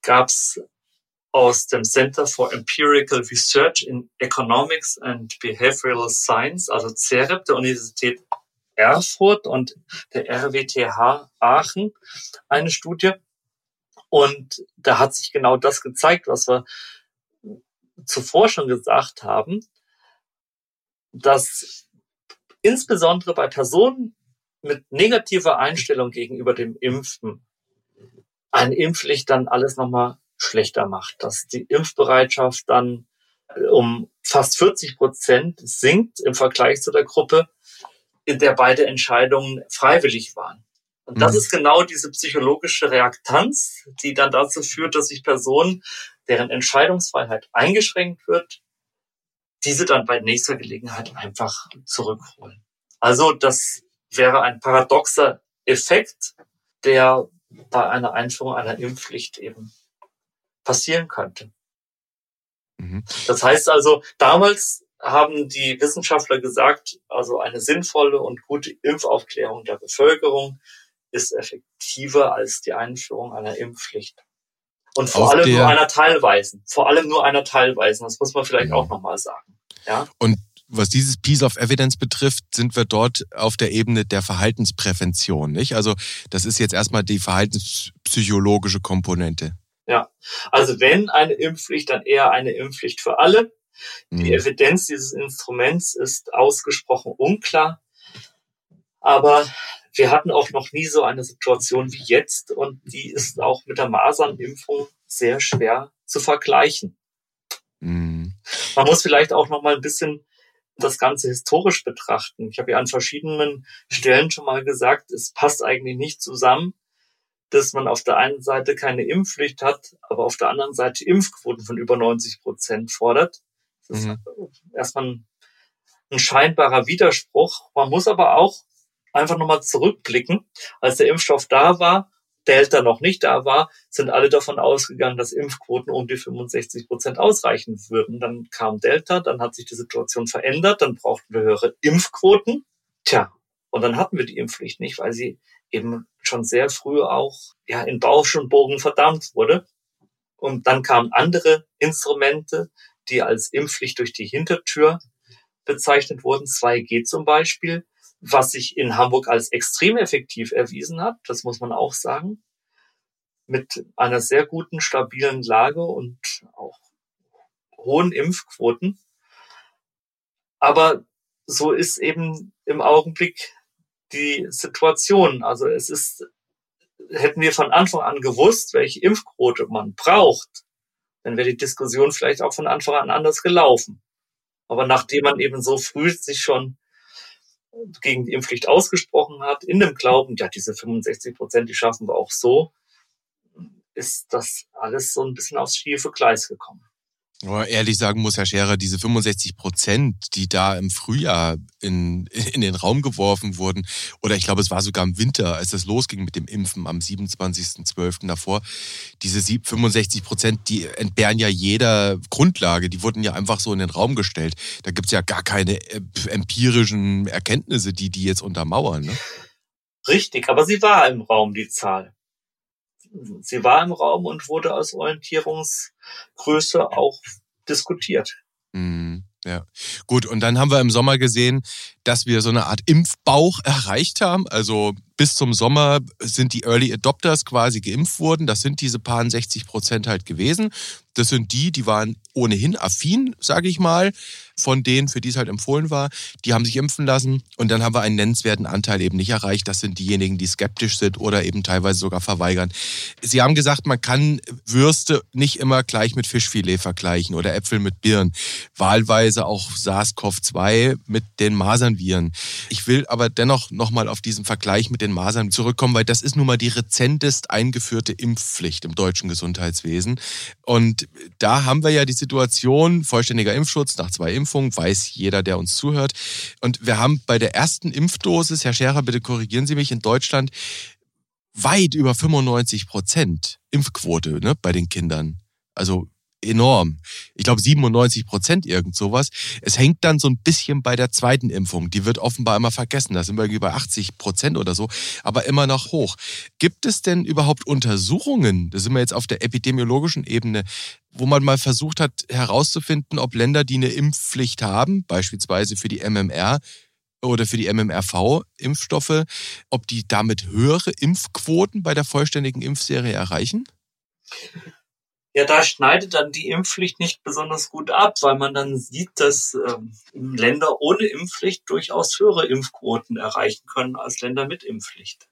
gab's aus dem Center for Empirical Research in Economics and Behavioral Science, also CEREP der Universität Erfurt und der RWTH Aachen, eine Studie. Und da hat sich genau das gezeigt, was wir zuvor schon gesagt haben, dass insbesondere bei Personen mit negativer Einstellung gegenüber dem Impfen eine Impfpflicht dann alles nochmal schlechter macht, dass die Impfbereitschaft dann äh, um fast 40 Prozent sinkt im Vergleich zu der Gruppe, in der beide Entscheidungen freiwillig waren. Und das mhm. ist genau diese psychologische Reaktanz, die dann dazu führt, dass sich Personen, deren Entscheidungsfreiheit eingeschränkt wird, diese dann bei nächster Gelegenheit einfach zurückholen. Also das wäre ein paradoxer Effekt, der bei einer Einführung einer Impfpflicht eben passieren könnte. Mhm. Das heißt also, damals haben die Wissenschaftler gesagt, also eine sinnvolle und gute Impfaufklärung der Bevölkerung ist effektiver als die Einführung einer Impfpflicht. Und vor allem nur einer teilweisen. Vor allem nur einer teilweisen. Das muss man vielleicht ja. auch nochmal sagen. Ja. Und was dieses Piece of Evidence betrifft, sind wir dort auf der Ebene der Verhaltensprävention, nicht? Also, das ist jetzt erstmal die verhaltenspsychologische Komponente. Ja. Also, wenn eine Impfpflicht, dann eher eine Impfpflicht für alle. Die mhm. Evidenz dieses Instruments ist ausgesprochen unklar. Aber wir hatten auch noch nie so eine Situation wie jetzt und die ist auch mit der Masernimpfung sehr schwer zu vergleichen. Mhm. Man muss vielleicht auch noch mal ein bisschen das Ganze historisch betrachten. Ich habe ja an verschiedenen Stellen schon mal gesagt, es passt eigentlich nicht zusammen, dass man auf der einen Seite keine Impfpflicht hat, aber auf der anderen Seite Impfquoten von über 90 Prozent fordert. Das ist mhm. erstmal ein, ein scheinbarer Widerspruch. Man muss aber auch einfach nochmal zurückblicken, als der Impfstoff da war Delta noch nicht da war, sind alle davon ausgegangen, dass Impfquoten um die 65 Prozent ausreichen würden. Dann kam Delta, dann hat sich die Situation verändert, dann brauchten wir höhere Impfquoten. Tja, und dann hatten wir die Impfpflicht nicht, weil sie eben schon sehr früh auch ja, in Bausch und Bogen verdammt wurde. Und dann kamen andere Instrumente, die als Impfpflicht durch die Hintertür bezeichnet wurden, 2G zum Beispiel, was sich in Hamburg als extrem effektiv erwiesen hat, das muss man auch sagen, mit einer sehr guten, stabilen Lage und auch hohen Impfquoten. Aber so ist eben im Augenblick die Situation. Also es ist, hätten wir von Anfang an gewusst, welche Impfquote man braucht, dann wäre die Diskussion vielleicht auch von Anfang an anders gelaufen. Aber nachdem man eben so früh sich schon gegen die Impfpflicht ausgesprochen hat, in dem Glauben, ja, diese 65 Prozent, die schaffen wir auch so, ist das alles so ein bisschen aufs schiefe Gleis gekommen. Ehrlich sagen muss, Herr Scherer, diese 65 Prozent, die da im Frühjahr in, in den Raum geworfen wurden, oder ich glaube, es war sogar im Winter, als das losging mit dem Impfen am 27.12. davor, diese 65 Prozent, die entbehren ja jeder Grundlage, die wurden ja einfach so in den Raum gestellt. Da gibt es ja gar keine äh, empirischen Erkenntnisse, die die jetzt untermauern. Ne? Richtig, aber sie war im Raum, die Zahl sie war im Raum und wurde als Orientierungsgröße auch diskutiert. Mhm. Ja, gut. Und dann haben wir im Sommer gesehen, dass wir so eine Art Impfbauch erreicht haben. Also bis zum Sommer sind die Early Adopters quasi geimpft worden. Das sind diese paar 60 Prozent halt gewesen. Das sind die, die waren ohnehin affin, sage ich mal, von denen, für die es halt empfohlen war. Die haben sich impfen lassen und dann haben wir einen nennenswerten Anteil eben nicht erreicht. Das sind diejenigen, die skeptisch sind oder eben teilweise sogar verweigern. Sie haben gesagt, man kann Würste nicht immer gleich mit Fischfilet vergleichen oder Äpfel mit Birnen. Wahlweise auch SARS-CoV-2 mit den Masernviren. Ich will aber dennoch nochmal auf diesen Vergleich mit den Masern zurückkommen, weil das ist nun mal die rezentest eingeführte Impfpflicht im deutschen Gesundheitswesen. Und da haben wir ja die Situation, vollständiger Impfschutz nach zwei Impfungen, weiß jeder, der uns zuhört. Und wir haben bei der ersten Impfdosis, Herr Scherer, bitte korrigieren Sie mich, in Deutschland weit über 95 Prozent Impfquote ne, bei den Kindern. Also enorm. Ich glaube 97 Prozent irgend sowas. Es hängt dann so ein bisschen bei der zweiten Impfung. Die wird offenbar immer vergessen. Da sind wir irgendwie bei 80 Prozent oder so, aber immer noch hoch. Gibt es denn überhaupt Untersuchungen, da sind wir jetzt auf der epidemiologischen Ebene, wo man mal versucht hat herauszufinden, ob Länder, die eine Impfpflicht haben, beispielsweise für die MMR, oder für die MMRV-Impfstoffe, ob die damit höhere Impfquoten bei der vollständigen Impfserie erreichen? Ja, da schneidet dann die Impfpflicht nicht besonders gut ab, weil man dann sieht, dass ähm, Länder ohne Impfpflicht durchaus höhere Impfquoten erreichen können als Länder mit Impfpflicht.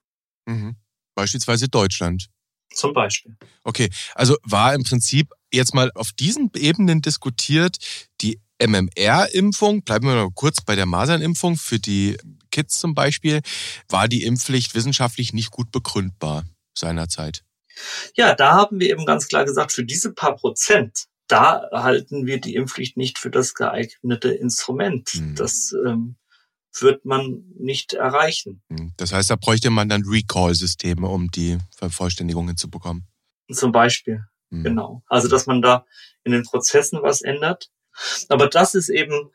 Mhm. Beispielsweise Deutschland. Zum Beispiel. Okay, also war im Prinzip jetzt mal auf diesen Ebenen diskutiert, die MMR-Impfung, bleiben wir noch kurz bei der Masernimpfung für die Kids zum Beispiel, war die Impfpflicht wissenschaftlich nicht gut begründbar seinerzeit. Ja, da haben wir eben ganz klar gesagt, für diese paar Prozent, da halten wir die Impfpflicht nicht für das geeignete Instrument. Mhm. Das ähm, wird man nicht erreichen. Hm. Das heißt, da bräuchte man dann Recall-Systeme, um die Vervollständigung hinzubekommen. Zum Beispiel, mhm. genau. Also, dass man da in den Prozessen was ändert. Aber das ist eben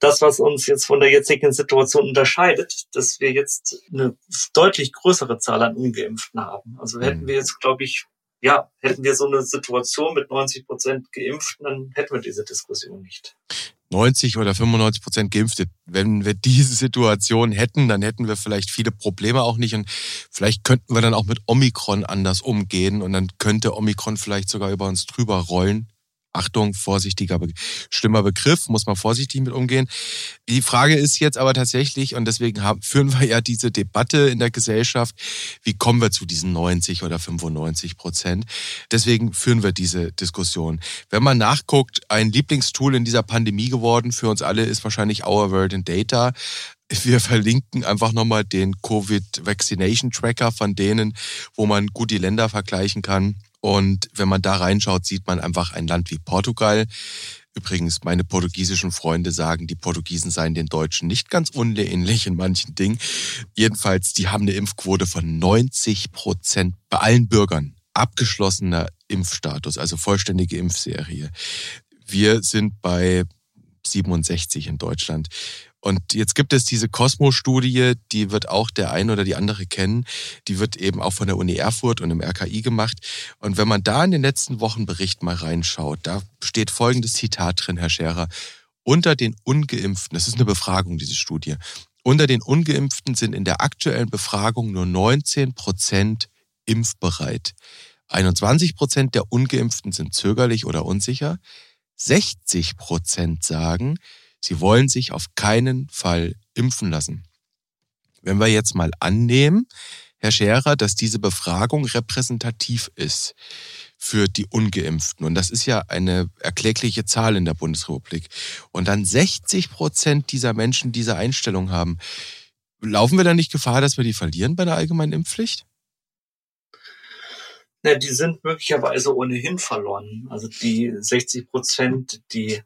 das, was uns jetzt von der jetzigen Situation unterscheidet, dass wir jetzt eine deutlich größere Zahl an Ungeimpften haben. Also hätten mhm. wir jetzt, glaube ich, ja, hätten wir so eine Situation mit 90 Prozent Geimpften, dann hätten wir diese Diskussion nicht. 90 oder 95 Prozent Geimpfte. Wenn wir diese Situation hätten, dann hätten wir vielleicht viele Probleme auch nicht und vielleicht könnten wir dann auch mit Omikron anders umgehen und dann könnte Omikron vielleicht sogar über uns drüber rollen. Achtung, vorsichtiger, schlimmer Begriff, muss man vorsichtig mit umgehen. Die Frage ist jetzt aber tatsächlich, und deswegen haben, führen wir ja diese Debatte in der Gesellschaft, wie kommen wir zu diesen 90 oder 95 Prozent? Deswegen führen wir diese Diskussion. Wenn man nachguckt, ein Lieblingstool in dieser Pandemie geworden für uns alle ist wahrscheinlich Our World in Data. Wir verlinken einfach nochmal den Covid Vaccination Tracker von denen, wo man gut die Länder vergleichen kann. Und wenn man da reinschaut, sieht man einfach ein Land wie Portugal Übrigens, meine portugiesischen Freunde sagen, die Portugiesen seien den Deutschen nicht ganz unähnlich in manchen Dingen. Jedenfalls, die haben eine Impfquote von 90 Prozent bei allen Bürgern. Abgeschlossener Impfstatus, also vollständige Impfserie. Wir sind bei 67 in Deutschland. Und jetzt gibt es diese Cosmo-Studie, die wird auch der eine oder die andere kennen. Die wird eben auch von der Uni Erfurt und im RKI gemacht. Und wenn man da in den letzten Wochenbericht mal reinschaut, da steht folgendes Zitat drin, Herr Scherer. Unter den Ungeimpften, das ist eine Befragung, diese Studie, unter den Ungeimpften sind in der aktuellen Befragung nur 19 Prozent impfbereit. 21 Prozent der Ungeimpften sind zögerlich oder unsicher. 60 Prozent sagen, sie wollen sich auf keinen Fall impfen lassen. Wenn wir jetzt mal annehmen, Herr Scherer, dass diese Befragung repräsentativ ist für die ungeimpften. Und das ist ja eine erklägliche Zahl in der Bundesrepublik. Und dann 60 Prozent dieser Menschen diese Einstellung haben. Laufen wir da nicht Gefahr, dass wir die verlieren bei der allgemeinen Impfpflicht? Na, die sind möglicherweise ohnehin verloren. Also die 60 Prozent, die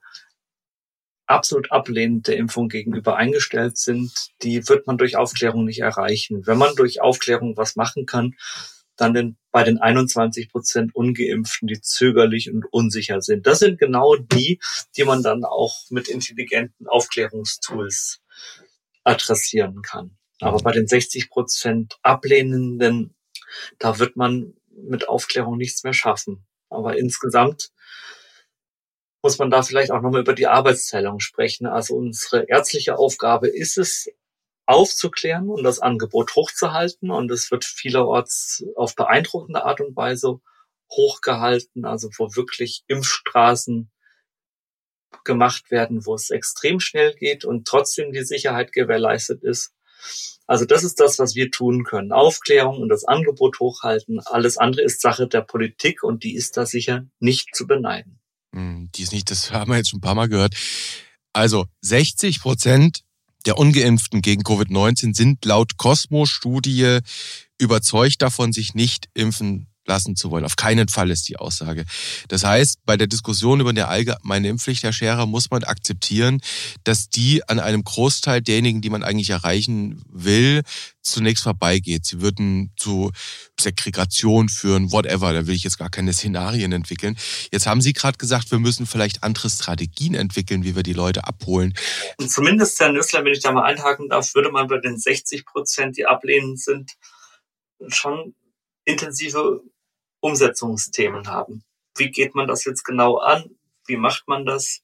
absolut ablehnend der Impfung gegenüber eingestellt sind, die wird man durch Aufklärung nicht erreichen. Wenn man durch Aufklärung was machen kann, dann den, bei den 21 Prozent Ungeimpften, die zögerlich und unsicher sind. Das sind genau die, die man dann auch mit intelligenten Aufklärungstools adressieren kann. Aber bei den 60 Prozent Ablehnenden, da wird man mit Aufklärung nichts mehr schaffen. Aber insgesamt muss man da vielleicht auch nochmal über die Arbeitsteilung sprechen. Also unsere ärztliche Aufgabe ist es, aufzuklären und das Angebot hochzuhalten. Und es wird vielerorts auf beeindruckende Art und Weise hochgehalten, also wo wirklich Impfstraßen gemacht werden, wo es extrem schnell geht und trotzdem die Sicherheit gewährleistet ist. Also das ist das, was wir tun können. Aufklärung und das Angebot hochhalten. Alles andere ist Sache der Politik und die ist da sicher nicht zu beneiden. Hm, die ist nicht, das haben wir jetzt schon ein paar Mal gehört. Also 60 Prozent der Ungeimpften gegen Covid-19 sind laut Cosmo-Studie überzeugt davon, sich nicht impfen lassen zu wollen. Auf keinen Fall ist die Aussage. Das heißt, bei der Diskussion über eine allgemeine Impfpflicht, Herr Scherer, muss man akzeptieren, dass die an einem Großteil derjenigen, die man eigentlich erreichen will, zunächst vorbeigeht. Sie würden zu Segregation führen, whatever. Da will ich jetzt gar keine Szenarien entwickeln. Jetzt haben Sie gerade gesagt, wir müssen vielleicht andere Strategien entwickeln, wie wir die Leute abholen. Und zumindest, Herr Nüssler, wenn ich da mal einhaken darf, würde man bei den 60 Prozent, die ablehnend sind, schon intensive Umsetzungsthemen haben. Wie geht man das jetzt genau an? Wie macht man das?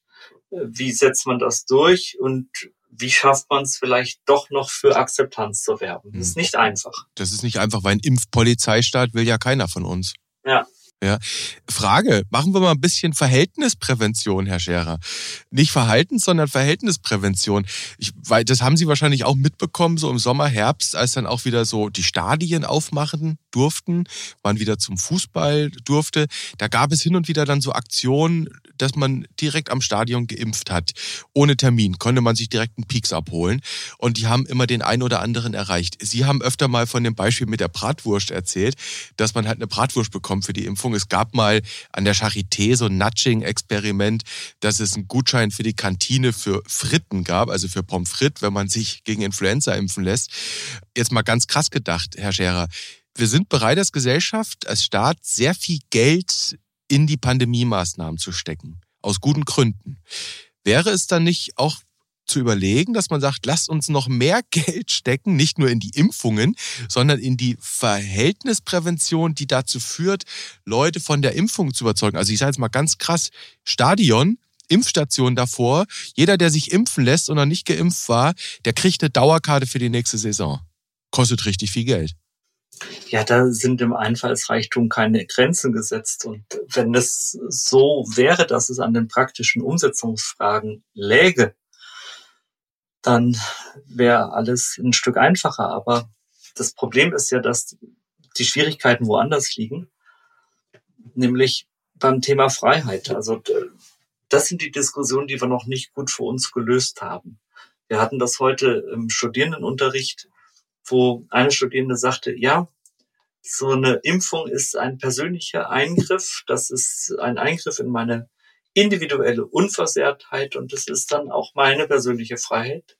Wie setzt man das durch? Und wie schafft man es vielleicht doch noch für Akzeptanz zu werben? Das ist hm. nicht einfach. Das ist nicht einfach, weil ein Impfpolizeistaat will ja keiner von uns. Ja. Ja. Frage, machen wir mal ein bisschen Verhältnisprävention, Herr Scherer. Nicht Verhaltens, sondern Verhältnisprävention. Ich, weil das haben Sie wahrscheinlich auch mitbekommen, so im Sommer, Herbst, als dann auch wieder so die Stadien aufmachen durften, man wieder zum Fußball durfte. Da gab es hin und wieder dann so Aktionen, dass man direkt am Stadion geimpft hat. Ohne Termin konnte man sich direkt einen Peaks abholen. Und die haben immer den einen oder anderen erreicht. Sie haben öfter mal von dem Beispiel mit der Bratwurst erzählt, dass man halt eine Bratwurst bekommt für die Impfung. Es gab mal an der Charité so ein Nudging-Experiment, dass es einen Gutschein für die Kantine für Fritten gab, also für Pommes frites, wenn man sich gegen Influenza impfen lässt. Jetzt mal ganz krass gedacht, Herr Scherer. Wir sind bereit als Gesellschaft, als Staat sehr viel Geld in die Pandemie-Maßnahmen zu stecken. Aus guten Gründen. Wäre es dann nicht auch zu überlegen, dass man sagt, lasst uns noch mehr Geld stecken, nicht nur in die Impfungen, sondern in die Verhältnisprävention, die dazu führt, Leute von der Impfung zu überzeugen. Also ich sage jetzt mal ganz krass, Stadion, Impfstation davor, jeder, der sich impfen lässt und noch nicht geimpft war, der kriegt eine Dauerkarte für die nächste Saison. Kostet richtig viel Geld. Ja, da sind im Einfallsreichtum keine Grenzen gesetzt. Und wenn es so wäre, dass es an den praktischen Umsetzungsfragen läge, dann wäre alles ein Stück einfacher. Aber das Problem ist ja, dass die Schwierigkeiten woanders liegen, nämlich beim Thema Freiheit. Also das sind die Diskussionen, die wir noch nicht gut für uns gelöst haben. Wir hatten das heute im Studierendenunterricht wo eine Studierende sagte, ja, so eine Impfung ist ein persönlicher Eingriff, das ist ein Eingriff in meine individuelle Unversehrtheit und es ist dann auch meine persönliche Freiheit,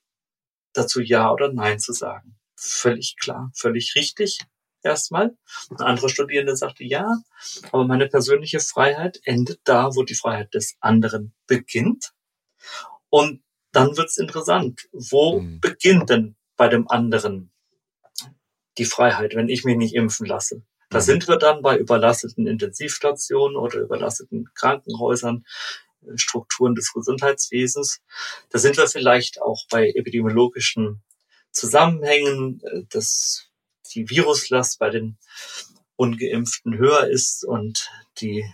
dazu Ja oder Nein zu sagen. Völlig klar, völlig richtig erstmal. Ein anderer Studierende sagte, ja, aber meine persönliche Freiheit endet da, wo die Freiheit des anderen beginnt. Und dann wird's interessant. Wo mhm. beginnt denn bei dem anderen die Freiheit, wenn ich mich nicht impfen lasse? Da mhm. sind wir dann bei überlasteten Intensivstationen oder überlasteten Krankenhäusern, äh, Strukturen des Gesundheitswesens. Da sind wir vielleicht auch bei epidemiologischen Zusammenhängen, äh, dass die Viruslast bei den Ungeimpften höher ist und die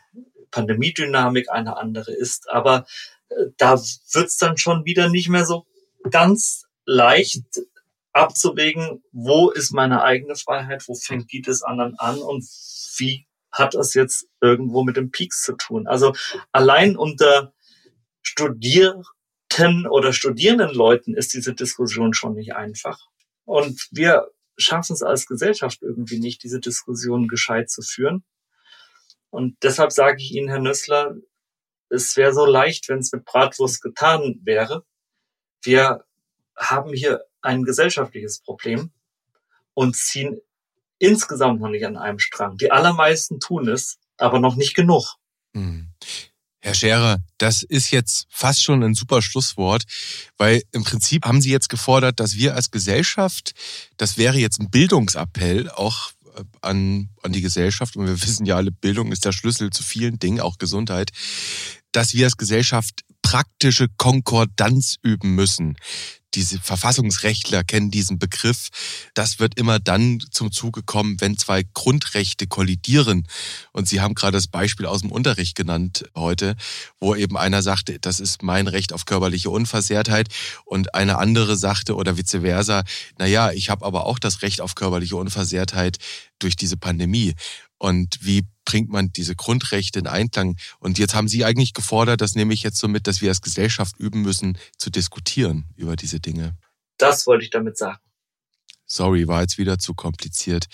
Pandemiedynamik eine andere ist. Aber äh, da wird's dann schon wieder nicht mehr so ganz leicht abzuwägen, wo ist meine eigene Freiheit, wo fängt die des anderen an und wie hat das jetzt irgendwo mit dem Peaks zu tun. Also allein unter Studierten oder studierenden Leuten ist diese Diskussion schon nicht einfach. Und wir schaffen es als Gesellschaft irgendwie nicht, diese Diskussion gescheit zu führen. Und deshalb sage ich Ihnen, Herr Nössler, es wäre so leicht, wenn es mit Bratwurst getan wäre. Wir haben hier ein gesellschaftliches Problem und ziehen insgesamt noch nicht an einem Strang. Die allermeisten tun es, aber noch nicht genug. Hm. Herr Scherer, das ist jetzt fast schon ein super Schlusswort, weil im Prinzip haben Sie jetzt gefordert, dass wir als Gesellschaft, das wäre jetzt ein Bildungsappell auch äh, an, an die Gesellschaft, und wir wissen ja alle, Bildung ist der Schlüssel zu vielen Dingen, auch Gesundheit, dass wir als Gesellschaft praktische Konkordanz üben müssen diese Verfassungsrechtler kennen diesen Begriff. Das wird immer dann zum Zuge kommen, wenn zwei Grundrechte kollidieren. Und Sie haben gerade das Beispiel aus dem Unterricht genannt heute, wo eben einer sagte, das ist mein Recht auf körperliche Unversehrtheit und eine andere sagte oder vice versa, na ja, ich habe aber auch das Recht auf körperliche Unversehrtheit durch diese Pandemie. Und wie bringt man diese Grundrechte in Einklang? Und jetzt haben Sie eigentlich gefordert, das nehme ich jetzt so mit, dass wir als Gesellschaft üben müssen, zu diskutieren über diese Dinge. Das wollte ich damit sagen. Sorry, war jetzt wieder zu kompliziert.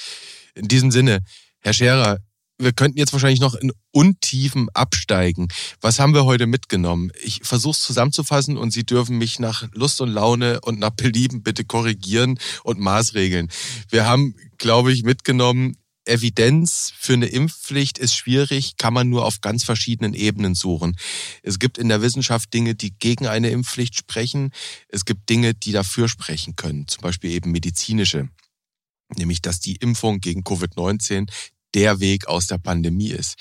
In diesem Sinne, Herr Scherer, wir könnten jetzt wahrscheinlich noch in Untiefen absteigen. Was haben wir heute mitgenommen? Ich versuche es zusammenzufassen und Sie dürfen mich nach Lust und Laune und nach Belieben bitte korrigieren und maßregeln. Wir haben, glaube ich, mitgenommen, Evidenz für eine Impfpflicht ist schwierig, kann man nur auf ganz verschiedenen Ebenen suchen. Es gibt in der Wissenschaft Dinge, die gegen eine Impfpflicht sprechen. Es gibt Dinge, die dafür sprechen können, zum Beispiel eben medizinische. Nämlich, dass die Impfung gegen Covid-19 der Weg aus der Pandemie ist.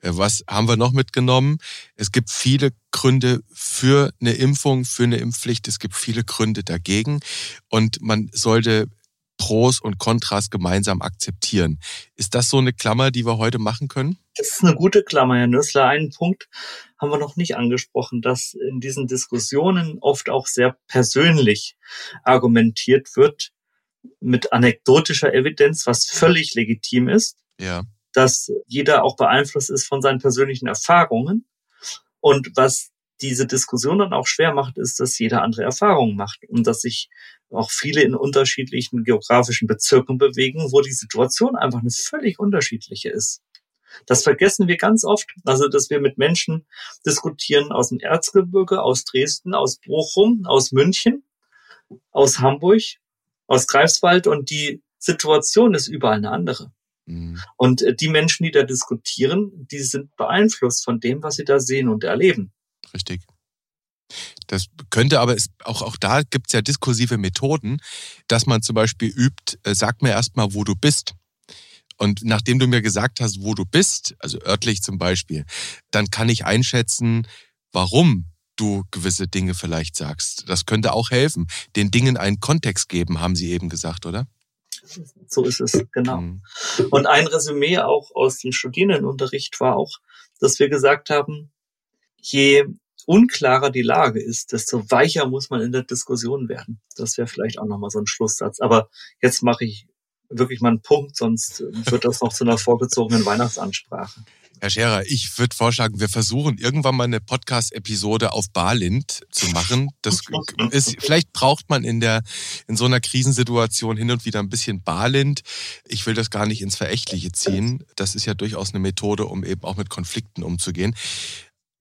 Äh, was haben wir noch mitgenommen? Es gibt viele Gründe für eine Impfung, für eine Impfpflicht. Es gibt viele Gründe dagegen. Und man sollte Pros und Kontras gemeinsam akzeptieren. Ist das so eine Klammer, die wir heute machen können? Das ist eine gute Klammer, Herr Nüssler. Einen Punkt haben wir noch nicht angesprochen, dass in diesen Diskussionen oft auch sehr persönlich argumentiert wird mit anekdotischer Evidenz, was völlig legitim ist. Ja. Dass jeder auch beeinflusst ist von seinen persönlichen Erfahrungen. Und was diese Diskussion dann auch schwer macht, ist, dass jeder andere Erfahrungen macht und dass sich auch viele in unterschiedlichen geografischen Bezirken bewegen, wo die Situation einfach eine völlig unterschiedliche ist. Das vergessen wir ganz oft. Also, dass wir mit Menschen diskutieren aus dem Erzgebirge, aus Dresden, aus Bochum, aus München, aus Hamburg, aus Greifswald und die Situation ist überall eine andere. Mhm. Und äh, die Menschen, die da diskutieren, die sind beeinflusst von dem, was sie da sehen und erleben. Richtig. Das könnte aber, es, auch, auch da gibt es ja diskursive Methoden, dass man zum Beispiel übt, äh, sag mir erstmal, wo du bist. Und nachdem du mir gesagt hast, wo du bist, also örtlich zum Beispiel, dann kann ich einschätzen, warum du gewisse Dinge vielleicht sagst. Das könnte auch helfen. Den Dingen einen Kontext geben, haben Sie eben gesagt, oder? So ist es, genau. Mhm. Und ein Resümee auch aus dem Studierendenunterricht war auch, dass wir gesagt haben, je unklarer die Lage ist, desto weicher muss man in der Diskussion werden. Das wäre vielleicht auch nochmal so ein Schlusssatz. Aber jetzt mache ich wirklich mal einen Punkt, sonst wird das noch zu einer vorgezogenen Weihnachtsansprache. Herr Scherer, ich würde vorschlagen, wir versuchen irgendwann mal eine Podcast-Episode auf Barlind zu machen. Das ist, vielleicht braucht man in der, in so einer Krisensituation hin und wieder ein bisschen Barlind. Ich will das gar nicht ins Verächtliche ziehen. Das ist ja durchaus eine Methode, um eben auch mit Konflikten umzugehen.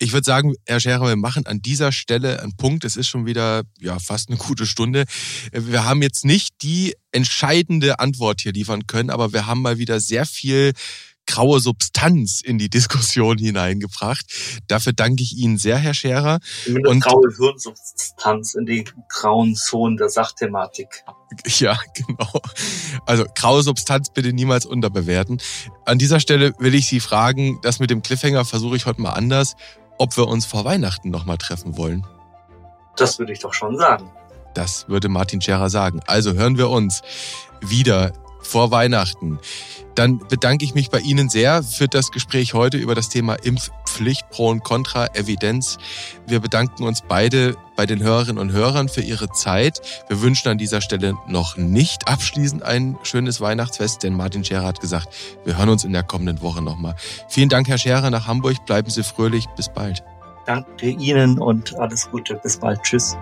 Ich würde sagen, Herr Scherer, wir machen an dieser Stelle einen Punkt. Es ist schon wieder ja fast eine gute Stunde. Wir haben jetzt nicht die entscheidende Antwort hier liefern können, aber wir haben mal wieder sehr viel graue Substanz in die Diskussion hineingebracht. Dafür danke ich Ihnen sehr, Herr Scherer. Und graue Hirnsubstanz in die grauen Zonen der Sachthematik. Ja, genau. Also graue Substanz bitte niemals unterbewerten. An dieser Stelle will ich Sie fragen, das mit dem Cliffhanger versuche ich heute mal anders, ob wir uns vor Weihnachten nochmal treffen wollen. Das würde ich doch schon sagen. Das würde Martin Scherer sagen. Also hören wir uns wieder vor Weihnachten. Dann bedanke ich mich bei Ihnen sehr für das Gespräch heute über das Thema Impfpflicht, Pro und Contra, Evidenz. Wir bedanken uns beide bei den Hörerinnen und Hörern für ihre Zeit. Wir wünschen an dieser Stelle noch nicht abschließend ein schönes Weihnachtsfest, denn Martin Scherer hat gesagt, wir hören uns in der kommenden Woche nochmal. Vielen Dank, Herr Scherer, nach Hamburg. Bleiben Sie fröhlich. Bis bald. Danke Ihnen und alles Gute. Bis bald. Tschüss.